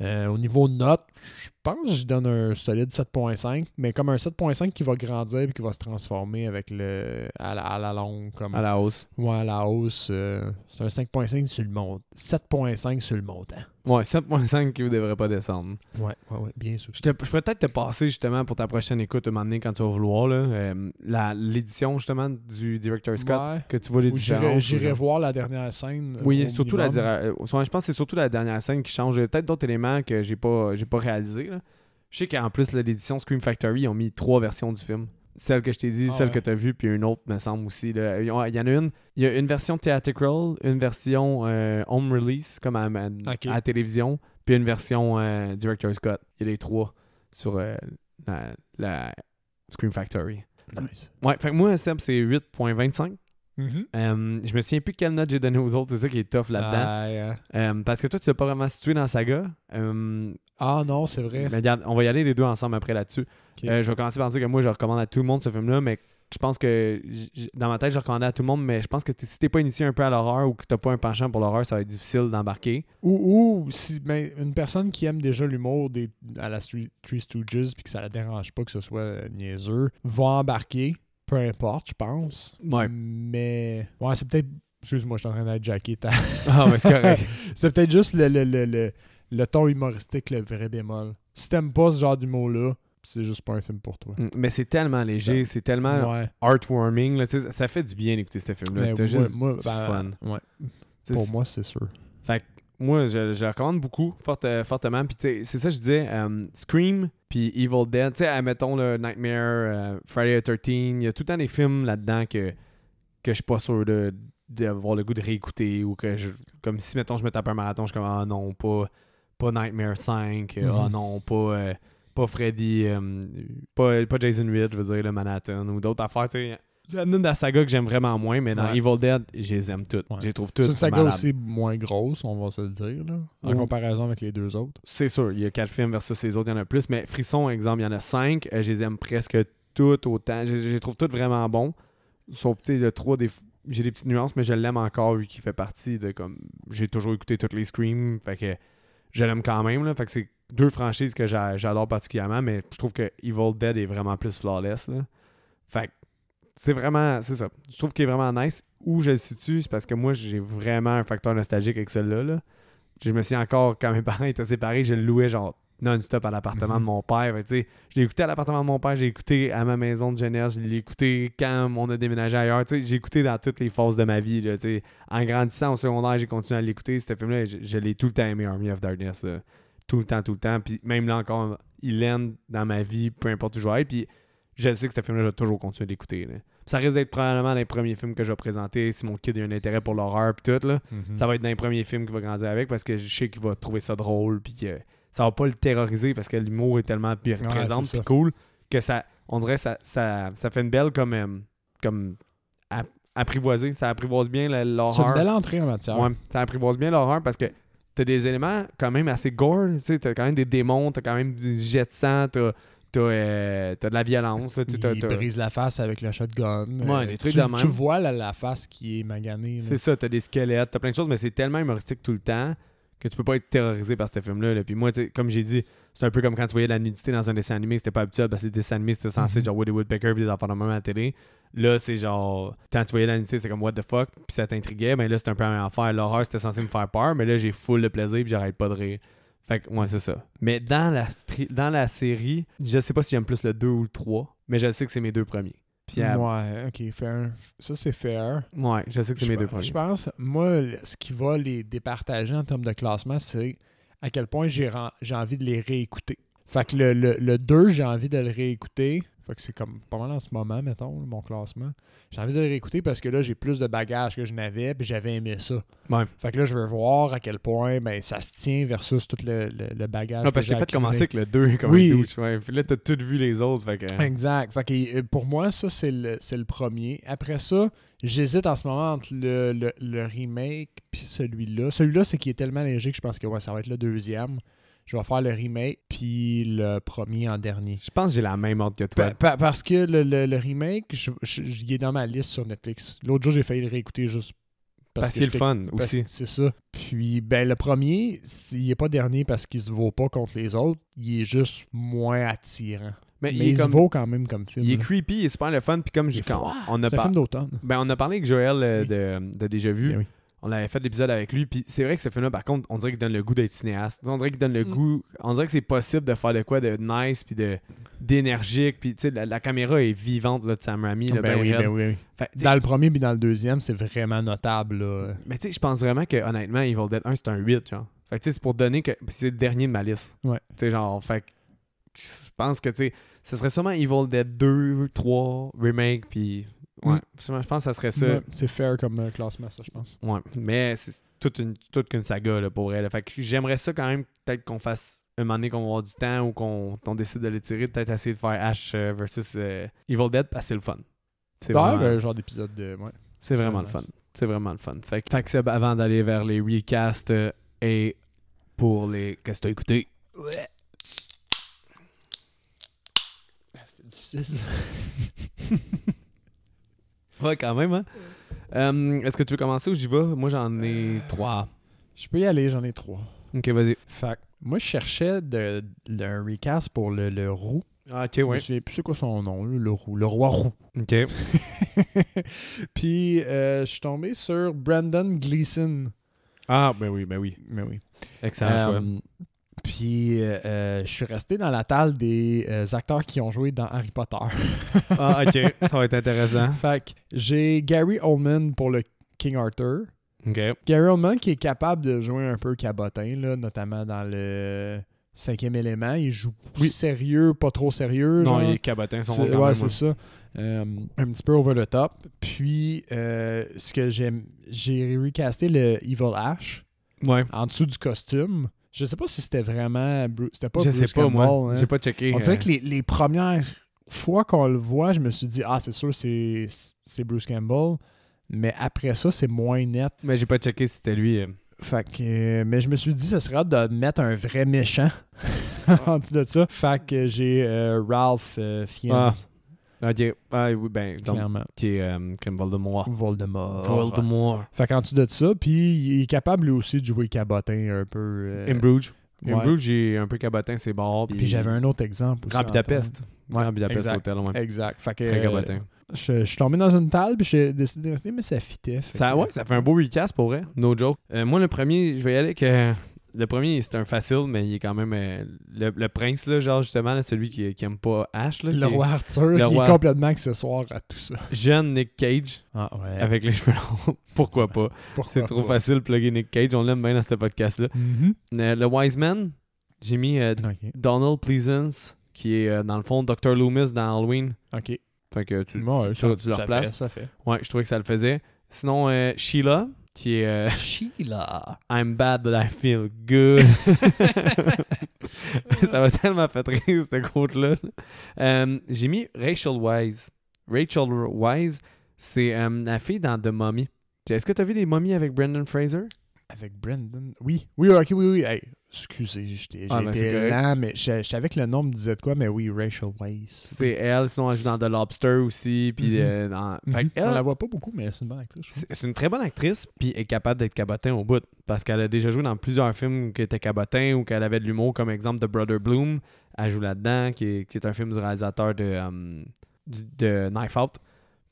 Euh, au niveau note, je pense que je donne un solide 7.5, mais comme un 7.5 qui va grandir et qui va se transformer avec le à la, à la longue. Comme, À la hausse. Ouais, à la hausse. euh, c'est un 5.5 sur le montant. 7.5 sur le montant. Ouais, 7.5 qui ne devrait pas descendre. Ouais, ouais, ouais, bien sûr. Je, te- je pourrais peut-être te passer justement pour ta prochaine écoute un moment donné quand tu vas vouloir là, euh, la- l'édition justement du Director Scott. Ouais. Que tu vois les différences. j'irai voir la dernière scène. Oui, surtout la minimum. euh, je pense que c'est surtout la dernière scène qui change. Il y a peut-être d'autres éléments que j'ai pas j'ai pas réalisé. là. Je sais qu'en plus l'édition Scream Factory, ils ont mis trois versions du film. Celle que je t'ai dit, Ah celle ouais. que tu as vue, puis une autre, me semble aussi. là. Il y en a une. Il y a une version theatrical, une version euh, home release, comme à, à- Ok. à la télévision, puis une version euh, Director Scott. Il y a les trois sur euh, la, la Scream Factory. Nice. Ouais, fait que moi, Seb, c'est 8.25. Mhm. Euh, je me souviens plus quelle note j'ai donné aux autres, c'est ça qui est tough là-dedans. Ah, yeah. Euh, parce que toi, tu n'es pas vraiment situé dans la saga. Euh, Ah non, c'est vrai. mais regarde, on va y aller les deux ensemble après là-dessus. Je vais commencer par dire que moi, je recommande à tout le monde ce film-là, mais je pense que dans ma tête, je recommandais à tout le monde, mais je pense que si t'es pas initié un peu à l'horreur ou que t'as pas un penchant pour l'horreur, ça va être difficile d'embarquer. Ou, ou si ben, une personne qui aime déjà l'humour des, à la Street- Three Stooges puis que ça la dérange pas que ce soit niaiseux, va embarquer, peu importe, je pense. Ouais. Mais ouais, c'est peut-être. Excuse-moi, je suis en train d'être jacké. Ah, mais c'est correct. c'est peut-être juste le, le, le, le, le ton humoristique, le vrai bémol. Si t'aimes pas ce genre d'humour-là, c'est juste pas un film pour toi. Mm, mais c'est tellement léger, c'est tellement Ouais. heartwarming. là, ça fait du bien d'écouter ce film-là. Mais T'as moi- juste moi, du ben, fun. ouais. Pour moi, c'est sûr. Fait que moi, je, je le recommande beaucoup, forte- fortement. Puis, c'est ça, que je disais, euh, Scream, puis Evil Dead, tu sais, admettons le Nightmare, euh, Friday the 13, il y a tout le temps des films là-dedans que, que je suis pas sûr de d'avoir le goût de réécouter ou que je comme si mettons je me tape un marathon je suis comme ah non pas pas Nightmare 5 euh, ah Mhm. non pas euh, pas Freddy euh, pas, pas Jason 8 je veux dire le Manhattan ou d'autres affaires tu sais il y en a une de la saga que j'aime vraiment moins mais dans Ouais. Evil Dead je les aime toutes Ouais. je les trouve C'est une saga malades. aussi moins grosse, on va se le dire, là, en comparaison avec les deux autres. C'est sûr, il y a quatre films versus les autres, il y en a plus. Mais Frisson, exemple, il y en a cinq. Euh, je les aime presque toutes autant. Je, je les trouve toutes vraiment bons. Sauf, tu sais, le 3, des... j'ai des petites nuances, mais je l'aime encore vu qu'il fait partie de comme. J'ai toujours écouté toutes les Screams. Fait que je l'aime quand même. Là, fait que c'est deux franchises que j'a- j'adore particulièrement. Mais je trouve que Evil Dead est vraiment plus flawless. Là. Fait que c'est vraiment. C'est ça. Je trouve qu'il est vraiment nice. Où je le situe, c'est parce que moi, j'ai vraiment un facteur nostalgique avec celui-là. Là. Je me suis encore, quand mes parents étaient séparés, je le louais genre non-stop à l'appartement Mhm. de mon père. Fait que, tu sais, je l'ai écouté à l'appartement de mon père, j'ai écouté à ma maison de jeunesse, je l'ai écouté quand on a déménagé ailleurs. Tu sais, J'ai écouté dans toutes les phases de ma vie. Là, en grandissant au secondaire, j'ai continué à l'écouter. Ce film-là, je, je l'ai tout le temps aimé, Army of Darkness. là. Tout le temps, tout le temps. Puis même là encore, il aime dans ma vie, peu importe où je vais être. Puis je sais que ce film-là, je vais toujours continuer d'écouter. Ça risque d'être probablement les premiers films que je vais présenter si mon kid a un intérêt pour l'horreur puis tout. Là. Mhm. Ça va être dans les premiers films qu'il va grandir avec parce que je sais qu'il va trouver ça drôle puis que ça va pas le terroriser parce que l'humour est tellement bien Ouais, présent puis cool que ça on dirait ça, ça, ça fait une belle comme euh, comme app- apprivoiser ça apprivoise bien la- C'est une l'horreur belle entrée en matière. ouais, ça apprivoise bien l'horreur parce que t'as des éléments quand même assez gore t'as quand même des démons t'as quand même du jet de sang t'as t'as, euh, t'as de la violence là, Il t'as- brise la face avec le shotgun. Ouais, Euh, des trucs tu, de même. tu vois la, la face qui est maganée. C'est ça, t'as des squelettes, t'as plein de choses, mais c'est tellement humoristique tout le temps que tu peux pas être terrorisé par ce film-là. là. Puis moi, comme j'ai dit, c'est un peu comme quand tu voyais de la nudité dans un dessin animé, c'était pas habituel parce que les dessins animés, c'était censé être genre Woody Woodpecker puis des enfants de même à la télé. Là, c'est genre, quand tu voyais la nudité, c'est comme what the fuck, puis ça t'intriguait. Mais là, c'est un peu même affaire. L'horreur, c'était censé me faire peur, mais là, j'ai full de plaisir puis j'arrête pas de rire. Fait que, ouais, c'est ça. Mais dans la, dans la série, je sais pas si j'aime plus le 2 ou le 3, mais je sais que c'est mes deux premiers. Puis, Ouais, ok, fair. Ça, c'est fair. ouais, je sais que c'est mes deux premiers. Je pense, moi, ce qui va les départager en termes de classement, c'est à quel point j'ai envie de les réécouter. Fait que le, le, le 2, j'ai envie de le réécouter. Fait que c'est comme pas mal en ce moment, mettons, mon classement. J'ai envie de le réécouter parce que là, j'ai plus de bagages que je n'avais, puis j'avais aimé ça. Ouais. Fait que là, je veux voir à quel point ben, ça se tient versus tout le, le, le bagage. Non, parce que j'ai fait commencer avec le 2 comme Oui. douche. Ouais. Puis là, t'as tout vu les autres. Fait que... Exact. Fait que, pour moi, ça, c'est le, le premier. Après ça, j'hésite en ce moment entre le, le, le remake puis celui-là. Celui-là, c'est qui est tellement léger que je pense que ouais, ça va être le deuxième. Je vais faire le remake, puis le premier en dernier. Je pense que j'ai la même ordre que toi. Pa- pa- parce que le, le- le remake, je, je- il est dans ma liste sur Netflix. L'autre jour, j'ai failli le réécouter juste parce qu'il est le fun parce- aussi. C'est ça. Puis, ben, le premier, c'est- il est pas dernier parce qu'il se vaut pas contre les autres. Il est juste moins attirant. Mais, Mais, il, se vaut quand même comme film. il est là. creepy, il est super le fun. Puis comme est quand on a C'est par- film d'automne. ben, on a parlé avec Joël euh, Oui. de, de Déjà Vu. Ben oui. On avait fait l'épisode avec lui. Puis c'est vrai que ce film-là, par contre, on dirait qu'il donne le goût d'être cinéaste. On dirait qu'il donne le Mm. goût. On dirait que c'est possible de faire de quoi de nice puis de d'énergique. Puis tu sais, la, la caméra est vivante là, de Sam Raimi. là, Ben ben oui, ben oui, oui. Fait, tu sais, Dans le premier puis dans le deuxième, c'est vraiment notable. Là. Mais tu sais, je pense vraiment que honnêtement, Evil Dead 1, c'est un 8, genre. Fait que tu sais, c'est pour donner que c'est le dernier de ma liste. Ouais. Tu sais, genre, fait que je pense que tu sais, ce serait sûrement Evil Dead 2, 3, remake, puis ouais, Mm. je pense que ça serait ça. Ouais, c'est fair comme euh, classement, ça, je pense. Ouais, mais c'est toute une toute qu'une saga là, pour elle. Fait que j'aimerais ça quand même peut-être qu'on fasse un moment donné qu'on va avoir du temps ou qu'on qu'on décide de l'étirer, peut-être essayer de faire Ash euh, versus euh, Evil Dead parce que c'est le fun. C'est Ouais, vraiment, ben, genre d'épisode de. Ouais. c'est vraiment le fun. C'est vraiment le fun. Fait que, fait que avant d'aller vers les recasts euh, et pour les. Qu'est-ce que t'as écouté? C'était difficile. ça. Ouais, quand même, hein Euh, Est-ce que tu veux commencer ou j'y vais? Moi, j'en ai trois. Je peux y aller, j'en ai trois. Ok, vas-y. Fait que moi, je cherchais de, de- un recast pour le, le roux. Ah, ok, Je me ouais. souviens plus c'est quoi son nom, là, le roux. Le roi roux. Ok. Puis, euh, je suis tombé sur Brandon Gleeson. Ah, ben oui, ben oui. Mais oui. Excellent choix. Euh, Puis, euh, euh, je suis resté dans la table des euh, acteurs qui ont joué dans Harry Potter. Ah, ok. Ça va être intéressant. fait que j'ai Gary Oldman pour le King Arthur. Ok. Gary Oldman qui est capable de jouer un peu cabotin, là, notamment dans le cinquième élément. Il joue Oui. sérieux, pas trop sérieux. Non, genre. il est cabotin, son C'est- ouais, c'est ça. Euh, un petit peu over the top. Puis, ce que j'aime, j'ai recasté le Evil Ash Ouais. en dessous du costume. Je sais pas si c'était vraiment. Bru- C'était pas je Bruce sais pas, moi. Hein. J'ai pas checké. On euh, dirait que les, les premières fois qu'on le voit, je me suis dit, ah, c'est sûr, c'est c'est Bruce Campbell. Mais après ça, c'est moins net. Mais j'ai pas checké si c'était lui. euh. Fait que, euh, mais je me suis dit, ça serait hâte de mettre un vrai méchant en dessous de ça. Fait que j'ai euh, Ralph euh, Fiennes, Ah, Ok. Ah, oui, ben, donc, clairement. qui est euh, comme Voldemort. Voldemort. Voldemort. Fait qu'en dessous de ça, puis il est capable lui aussi de jouer cabotin un peu. euh, In Bruges. ouais. In Bruges, j'ai un peu cabotin ses bords. Puis j'avais un autre exemple aussi. Grand en Budapest. Ouais, Grand Budapest exact. Hotel, ouais. Exact. Fait que, Très euh, cabotin. je, je suis tombé dans une table, puis j'ai décidé de rester, mais ça fitait. fait Ça, que- ouais, ça fait un beau recast pour vrai. No joke. Euh, moi, le premier, je vais y aller avec. Le premier, c'est un facile, mais il est quand même. euh, le, le prince, là, genre, justement, là, celui qui, qui aime pas Ash. Là, Le qui est roi Arthur, le il roi- est complètement accessoire à tout ça. Jeune Nick Cage, Ah ouais. avec les cheveux longs. Pourquoi pas? C'est trop facile de plugger Nick Cage. On l'aime bien dans ce podcast-là. Mhm. Euh, le Wise Man, j'ai mis euh. Donald Pleasance, qui est euh, dans le fond Dr. Loomis dans Halloween. Ok. Fait que tu, Ouais, tu, ça, tu le ça fait, ça fait. Ouais, je trouvais que ça le faisait. Sinon, euh, Sheila, qui est euh, Sheila. I'm bad, but I feel good. ça m'a tellement fait rire, cette quote-là. Euh, J'ai mis Rachel Wise. Rachel Wise, c'est euh, la fille dans The Mummy. Est-ce que tu as vu les momies avec Brendan Fraser? Avec Brendan. Oui. Oui, ok, oui, oui. Hey, excusez, j'étais Ah, ben, lent, mais je je savais que le nom me disait de quoi, mais oui, Rachel Weisz. C'est elle, sinon elle joue dans The Lobster aussi. Puis Mhm. euh, dans... Mhm. elle, On la voit pas beaucoup, mais c'est une bonne actrice. C'est une très bonne actrice, puis elle est capable d'être cabotin au bout. Parce qu'elle a déjà joué dans plusieurs films qui étaient cabotin ou qu'elle avait de l'humour, comme exemple The Brother Bloom. Elle joue là-dedans, qui est, qui est un film du réalisateur de, euh, du- de Knife Out.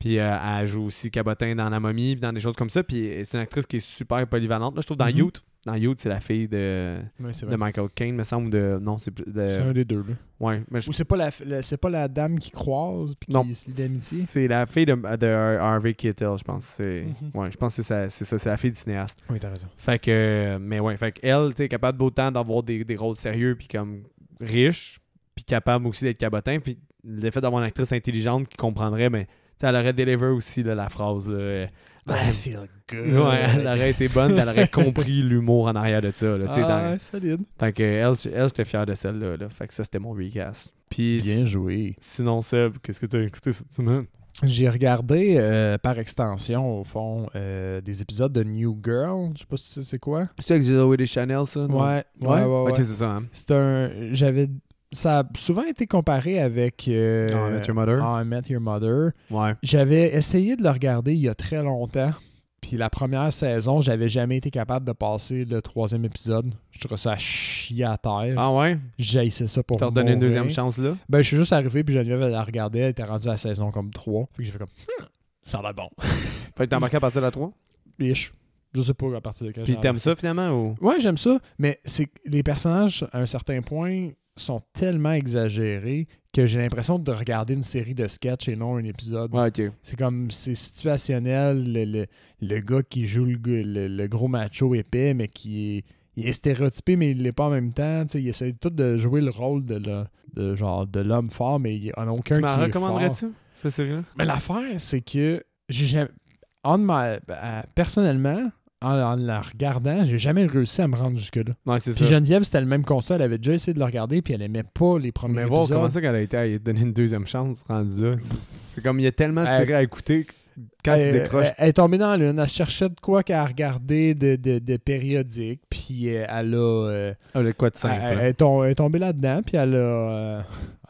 Puis euh, elle joue aussi cabotin dans La Momie, puis dans des choses comme ça. Puis c'est une actrice qui est super polyvalente. Là, je trouve dans Mhm. Youth. Dans Youth, c'est la fille de, de. Michael Caine, me semble. De, non, c'est C'est un de. des deux, là. Ouais, mais je- Ou c'est pas la, la- c'est pas la dame qui croise puis qui se lie d'amitié? c'est la fille de, de Harvey Keitel, je pense. C'est, Mhm. Ouais, je pense que c'est ça, c'est la fille du cinéaste. Oui, t'as raison. Fait que, mais ouais, fait qu'elle, tu sais, capable d'autant d'avoir des, des rôles sérieux, puis comme riche, puis capable aussi d'être cabotin, puis le fait d'avoir une actrice intelligente qui comprendrait, mais tu elle aurait deliver aussi là, la phrase. Là, I feel good. ouais, elle aurait été bonne, elle aurait compris l'humour en arrière de ça. Là, Ah, dans- ouais, solide. Fait que, elle, elle j'étais fier de celle-là. Là. Fait que ça, c'était mon recast. Puis Bien joué. sinon, Seb, qu'est-ce que tu as écouté cette semaine? J'ai regardé euh, par extension, au fond, euh, des épisodes de New Girl. Je sais pas si tu sais c'est quoi. C'est avec Zoé Deschanel, ça? Ouais, ouais, ouais. ouais. Ok, c'est ça. Hein? C'est un. J'avais. Ça a souvent été comparé avec. euh, I Met Your Mother. I Met Your Mother. Ouais. J'avais essayé de le regarder il y a très longtemps. Puis la première saison, j'avais jamais été capable de passer le troisième épisode. Je trouvais ça chier à terre. Ah ouais? J'ai ça pour T'as redonné une deuxième chance là? Ben, je suis juste arrivé, puis Geneviève, elle la regardait, elle était rendue à la saison comme 3. Fait que j'ai fait comme, Hmm, ça a l'air bon. Fait que t'as embarqué à partir de la 3? Ish. Je sais pas à partir de quel Puis t'aimes ça finalement ou? Ouais, j'aime ça, mais c'est que les personnages, à un certain point, sont tellement exagérés que j'ai l'impression de regarder une série de sketchs et non un épisode. Ouais. C'est comme, c'est situationnel, le, le- le gars qui joue le, le- gros macho épais, mais qui est, il est stéréotypé, mais il l'est pas en même temps. Il essaie tout de jouer le rôle de, le- de genre de l'homme fort, mais il en a aucun Tu qui m'en est recommanderais-tu? Ça, sérieux? Mais l'affaire, c'est que j'ai jamais. en ma- euh, personnellement, en, en la regardant, j'ai jamais réussi à me rendre jusque-là. Ouais, Puis ça. Geneviève, c'était le même constat. Elle avait déjà essayé de le regarder, puis elle aimait pas les premiers Mais voir épisodes. comment ça qu'elle a été à lui donner une deuxième chance rendu là. C'est- comme il y a tellement Elle- tiré à écouter tu elle, décroches. elle- elle est tombée dans l'une. Elle cherchait de quoi qu'elle regardait de, de, de périodique, puis euh, elle a. euh, Ah, le quoi de elle, simple. elle tom- elle est tombée là-dedans, puis elle a, euh,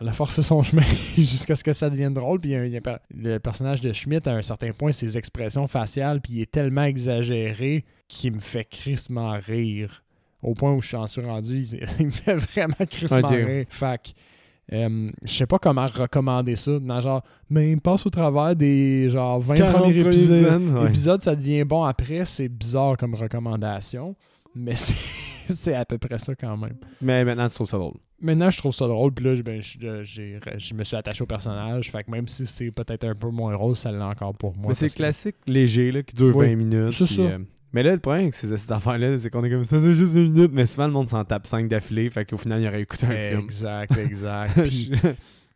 elle a forcé son chemin jusqu'à ce que ça devienne drôle. Puis il y a- a le personnage de Schmidt, à un certain point, ses expressions faciales, puis il est tellement exagéré qu'il me fait crissement rire. Au point où je suis en suis rendu, il, il me fait vraiment crissement Ok. rire. Fait euh, je sais pas comment recommander ça. Dans genre, mais il passe au travers des genre 20 40 premiers épisodes. épisodes, ouais. Épisode, ça devient bon après. C'est bizarre comme recommandation. Mais c'est à peu près ça quand même. Mais maintenant, tu trouves ça drôle. Maintenant, je trouve ça drôle. Puis là, je- ben, je, me suis attaché au personnage. Fait que même si c'est peut-être un peu moins rôle, ça l'est encore pour moi. mais c'est que- classique, léger, là, qui dure Oui, 20 minutes. c'est ça. euh, mais là, le problème avec ces, ces affaires-là, c'est qu'on est comme ça, c'est juste 20 minutes. Mais souvent, le monde s'en tape 5 d'affilée. Fait qu'au final, il aurait écouté un film. Exact, exact. Puis,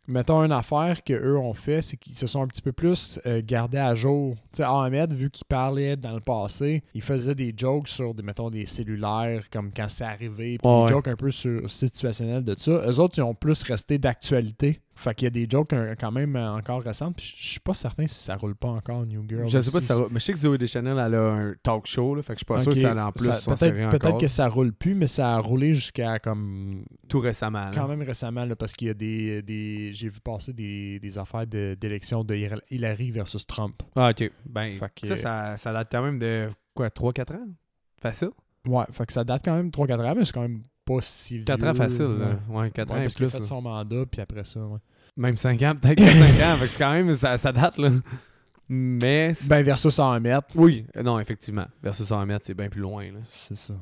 mettons une affaire qu'eux ont fait, c'est qu'ils se sont un petit peu plus euh, gardés à jour. Tu sais, Ahmed, vu qu'il parlait dans le passé, il faisait des jokes sur, des, mettons, des cellulaires, comme quand c'est arrivé, puis des jokes un peu sur, situationnels de ça. Eux autres, ils ont plus resté d'actualité. Fait qu'il y a des jokes euh, quand même euh, encore récentes. Puis je suis pas certain si ça roule pas encore, New Girl. Je sais pas Si- ça va. Mais je sais que Zoé Deschanel, elle a un talk show. Là, fait que je suis pas sûr que ça allait en plus Peut-être peut-être que ça roule plus, mais ça a roulé jusqu'à comme Tout récemment. là. quand même récemment, là, parce qu'il y a des. des j'ai vu passer des, des affaires d'élection de, Hil- Hillary versus Trump. Ah, ok. Ben, que- ça, ça, ça date quand même de quoi, 3-4 ans? Facile? Ouais, fait que ça date quand même 3-4 ans, mais c'est quand même pas si vieux. 4 ans facile. là. Ouais, 4 Ouais, ans et parce qu'il a plus. fait là. son mandat, puis après ça, ouais. Même 5 ans, peut-être 4-5 ans. Fait que c'est quand même, ça, ça date, là. Mais. c'est- Ben, versus 100 mètres. Oui, euh, non, effectivement. Versus 100 mètres, c'est bien plus loin, là. C'est ça.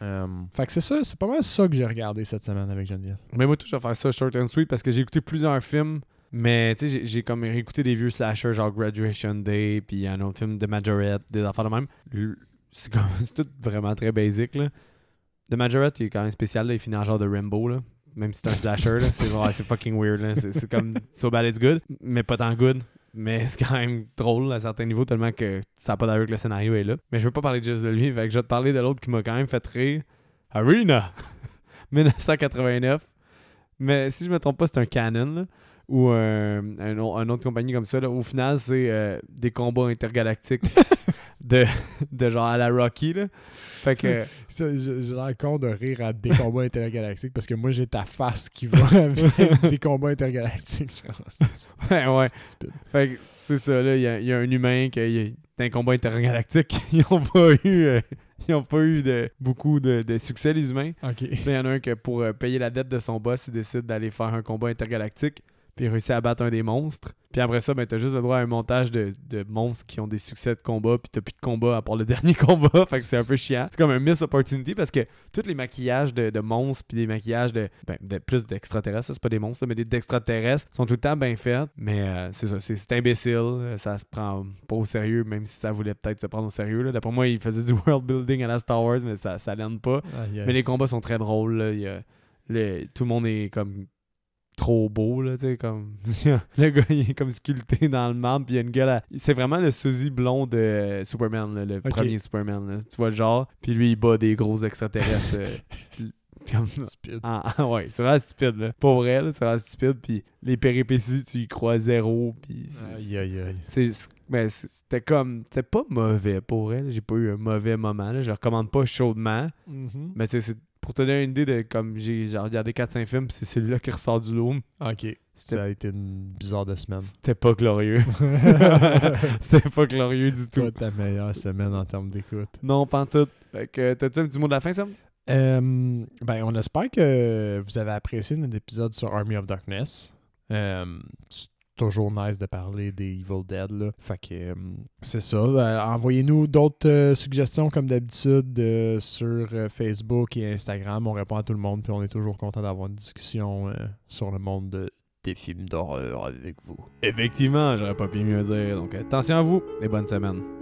Euh, fait que c'est ça, c'est pas mal ça que j'ai regardé cette semaine avec Geneviève. Mais moi, tout, je vais faire ça short and sweet parce que j'ai écouté plusieurs films. Mais tu sais, j'ai- j'ai comme réécouté des vieux slashers genre Graduation Day, puis un autre film de Majorette, des affaires de même. Le- C'est comme c'est tout vraiment très basic là. The Majorette, il est quand même spécial, là, il finit en genre de Rambo là. Même si c'est un slasher, c'est ouais, fucking weird. C'est comme so bad it's good, mais pas tant good. Mais c'est quand même drôle à certains niveaux, tellement que ça n'a pas d'allure que le scénario est là. Mais je veux pas parler juste de lui, fait que je vais te parler de l'autre qui m'a quand même fait rire. Arena 1989. Mais si je me trompe pas, c'est un canon, ou un autre compagnie comme ça. là. Au final, c'est euh, des combats intergalactiques de, de genre à la Rocky. Là. Fait que. J'ai l'air con de rire à des combats intergalactiques parce que moi j'ai ta face qui va avec des combats intergalactiques. ouais, ouais. Fait que c'est ça, là. Il y a, y a un humain qui est dans un combat intergalactique. Ils ont pas eu. euh, ils ont pas eu de, beaucoup de, de succès, les humains. Ok. Il y en a un que pour euh, payer la dette de son boss, il décide d'aller faire un combat intergalactique. Puis il réussit à battre un des monstres. Puis après ça, ben, t'as juste le droit à un montage de, de monstres qui ont des succès de combat. Puis t'as plus de combat à part le dernier combat. fait que c'est un peu chiant. C'est comme un miss opportunity parce que tous les maquillages de, de monstres, puis des maquillages de, ben, de plus d'extraterrestres, ça, c'est pas des monstres, mais des d'extraterrestres, sont tout le temps bien faits. Mais euh, c'est ça, c'est, imbécile. Euh, Ça se prend pas au sérieux, même si ça voulait peut-être se prendre au sérieux. D'après moi, il faisait du world building à la Star Wars, mais ça, ça l'aide pas. Mais les combats sont très drôles. là. Il y a- le- tout le monde est comme trop beau là tu sais comme le gars il est comme sculpté dans le marbre puis il y a une gueule à- c'est vraiment le sosie blond de Superman là, le premier Superman là. tu vois le genre puis lui il bat des gros extraterrestres euh, Comme- Stupide. Ah, ah, ouais, c'est vraiment stupide, là. Pour vrai, là, c'est vraiment stupide. Puis les péripéties, tu y crois zéro. Puis Aïe, aïe, aïe. c'est- c'est- ben, c'était comme. C'était pas mauvais pour là. J'ai pas eu un mauvais moment. Là. Je le recommande pas chaudement. Mhm. Mais tu sais, c'est pour te donner une idée de comme j'ai regardé 4-5 films, c'est celui-là qui ressort du lot. Ok. Ça a été une bizarre de semaine. c'était pas glorieux. c'était pas glorieux du tout. Toi, ta meilleure semaine en termes d'écoute. Non, pas en tout. Fait que t'as-tu un petit mot de la fin, Sam? Euh, ben, on espère que vous avez apprécié notre épisode sur Army of Darkness. Euh, toujours nice de parler des Evil Dead. Fait que euh, c'est ça. Euh, Envoyez-nous d'autres euh, suggestions comme d'habitude sur Facebook et Instagram. On répond à tout le monde puis on est toujours content d'avoir une discussion sur le monde de- des films d'horreur avec vous. Effectivement, j'aurais pas pu mieux dire. Donc attention à vous et bonne semaine.